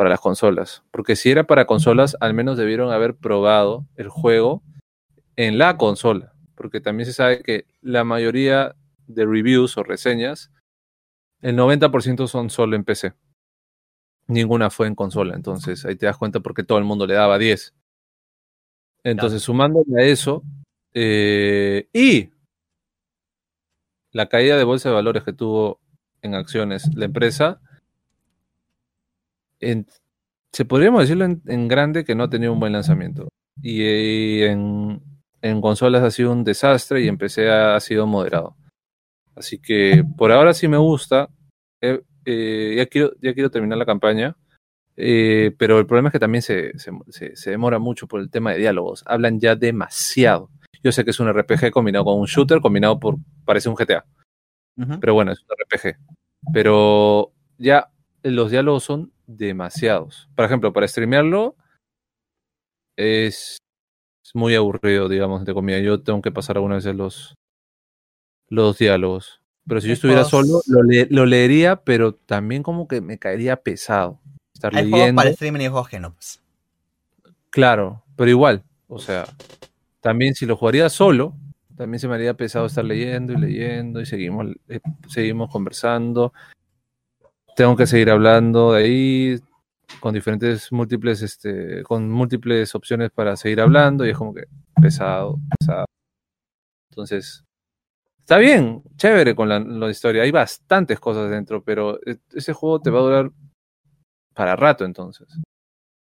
para las consolas. Porque si era para consolas, al menos debieron haber probado el juego en la consola, porque también se sabe que la mayoría de reviews o reseñas, el 90% son solo en PC. Ninguna fue en consola, entonces ahí te das cuenta porque todo el mundo le daba 10. Entonces, sumándole a eso, eh, y la caída de bolsa de valores que tuvo en acciones la empresa, se podríamos decirlo en, grande que no ha tenido un buen lanzamiento. Y, en, consolas ha sido un desastre y en PC ha, sido moderado. Así que por ahora sí me gusta. Eh, eh, ya, quiero, ya quiero terminar la campaña. Eh, pero el problema es que también se, se, demora mucho por el tema de diálogos. Hablan ya demasiado. Yo sé que es un RPG combinado con un shooter, combinado por, parece un GTA. Pero bueno, es un RPG. Pero ya los diálogos son demasiados. Por ejemplo, para streamearlo es, muy aburrido, digamos, de comida. Yo tengo que pasar algunas veces los, los diálogos. Pero si yo estuviera solo, lo, leería, pero también como que me caería pesado. Estar Hay leyendo. para streaming y juegos pues. Claro, pero igual. O sea, también si lo jugaría solo, también se me haría pesado estar leyendo y leyendo y seguimos, eh, seguimos conversando. Tengo que seguir hablando de ahí con diferentes múltiples, este, con múltiples opciones para seguir hablando y es como que pesado. Entonces, está bien, chévere con la, la historia. Hay bastantes cosas dentro, pero e, ese juego te va a durar para rato entonces.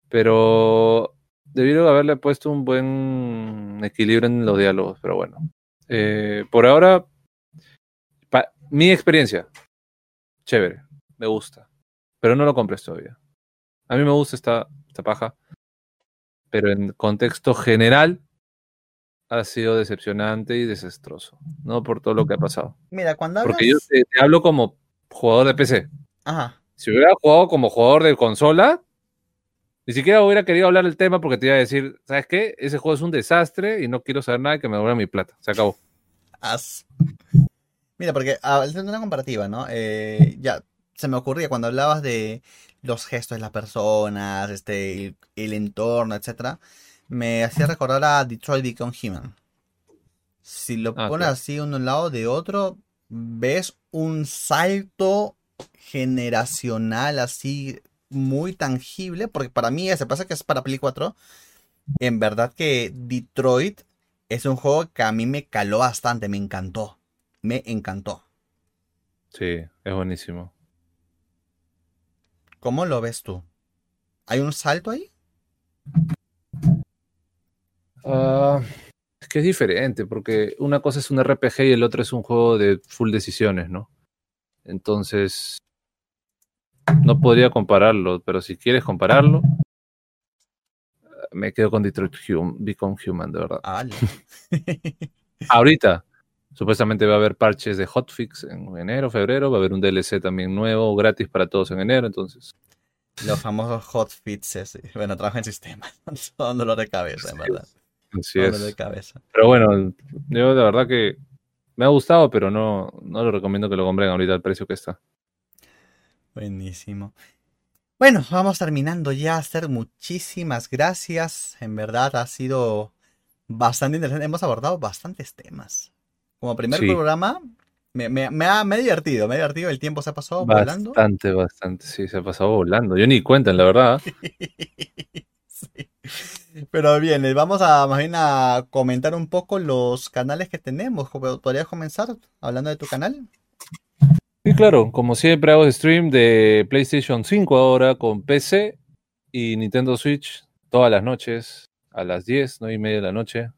Pero debieron haberle puesto un buen equilibrio en los diálogos, pero bueno. Eh, por ahora, mi experiencia, chévere, me gusta, pero no lo compres todavía. A mí me gusta esta, esta paja, pero en contexto general ha sido decepcionante y desastroso, ¿no? Por todo lo que ha pasado. Mira, cuando Porque yo te, hablo como jugador de PC. Ajá. Si hubiera jugado como jugador de consola, ni siquiera hubiera querido hablar del tema porque te iba a decir, ¿sabes qué? Ese juego es un desastre y no quiero saber nada que me devuelva mi plata. Se acabó. Mira, porque haciendo una comparativa, ¿no? Eh, ya, se me ocurría cuando hablabas de los gestos de las personas, este, el, entorno, etcétera, me hacía recordar a Detroit Become Human. Si lo ah, pones así uno al lado de otro, ves un salto generacional así muy tangible, porque para mí se pasa que es para Play 4. En verdad que Detroit es un juego que a mí me caló bastante, me encantó. Me encantó. Sí, es buenísimo. ¿Cómo lo ves tú? ¿Hay un salto ahí? Ah, es que es diferente, porque una cosa es un RPG y el otro es un juego de full decisiones, ¿no? Entonces, no podría compararlo, pero si quieres compararlo, me quedo con Detroit Become Human, de verdad. Ahorita, supuestamente va a haber parches de hotfix en enero, febrero, va a haber un DLC también nuevo, gratis para todos en enero, entonces. Los famosos hotfixes, bueno, trabajo en sistemas, son dolor de cabeza, en verdad. Así es. De cabeza. Pero bueno, yo de verdad que me ha gustado, pero no, no lo recomiendo que lo compren ahorita al precio que está. Buenísimo. Bueno, vamos terminando ya. Hacer muchísimas gracias. En verdad ha sido bastante interesante. Hemos abordado bastantes temas. Como primer programa, me, ha, divertido, me ha divertido. El tiempo se ha pasado volando. Bastante, bastante. Sí, se ha pasado volando. Yo ni cuenta, la verdad. Pero bien, vamos a más bien a comentar un poco los canales que tenemos. ¿Podrías comenzar hablando de tu canal? Sí, claro, como siempre hago stream de PlayStation 5 ahora con PC y Nintendo Switch todas las noches a las 10, 9 y media de la noche.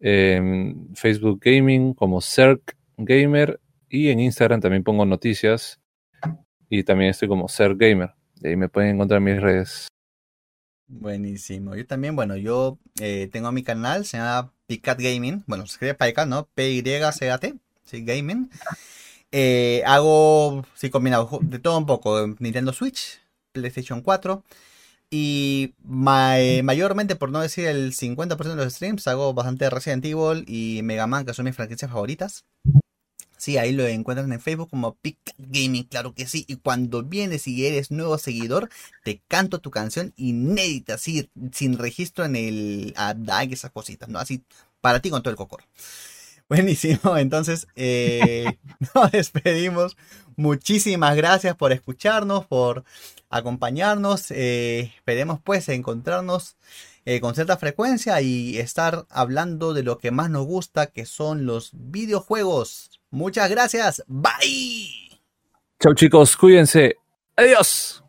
Facebook Gaming como Circ Gamer y en Instagram también pongo noticias y también estoy como Circ Gamer. De ahí me pueden encontrar en mis redes. Buenísimo. Yo también, bueno, yo eh, tengo mi canal, se llama Picat Gaming. Bueno, se escribe Picat, ¿no? P-Y-C-A-T, Gaming. Eh, hago, sí, combinado de todo un poco. Nintendo Switch, PlayStation 4. Y mayormente, por no decir el 50% de los streams, hago bastante Resident Evil y Mega Man, que son mis franquicias favoritas. Sí, ahí lo encuentran en Facebook como Pick Gaming, claro que sí. Y cuando vienes y eres nuevo seguidor, te canto tu canción inédita, así, sin registro en el ADA y esas cositas, ¿no? Así, para ti con todo el cocor. Buenísimo, entonces eh, nos despedimos. Muchísimas gracias por escucharnos, por acompañarnos. Eh, esperemos pues encontrarnos eh, con cierta frecuencia y estar hablando de lo que más nos gusta, que son los videojuegos. Muchas gracias. Bye. Chau chicos, cuídense. Adiós.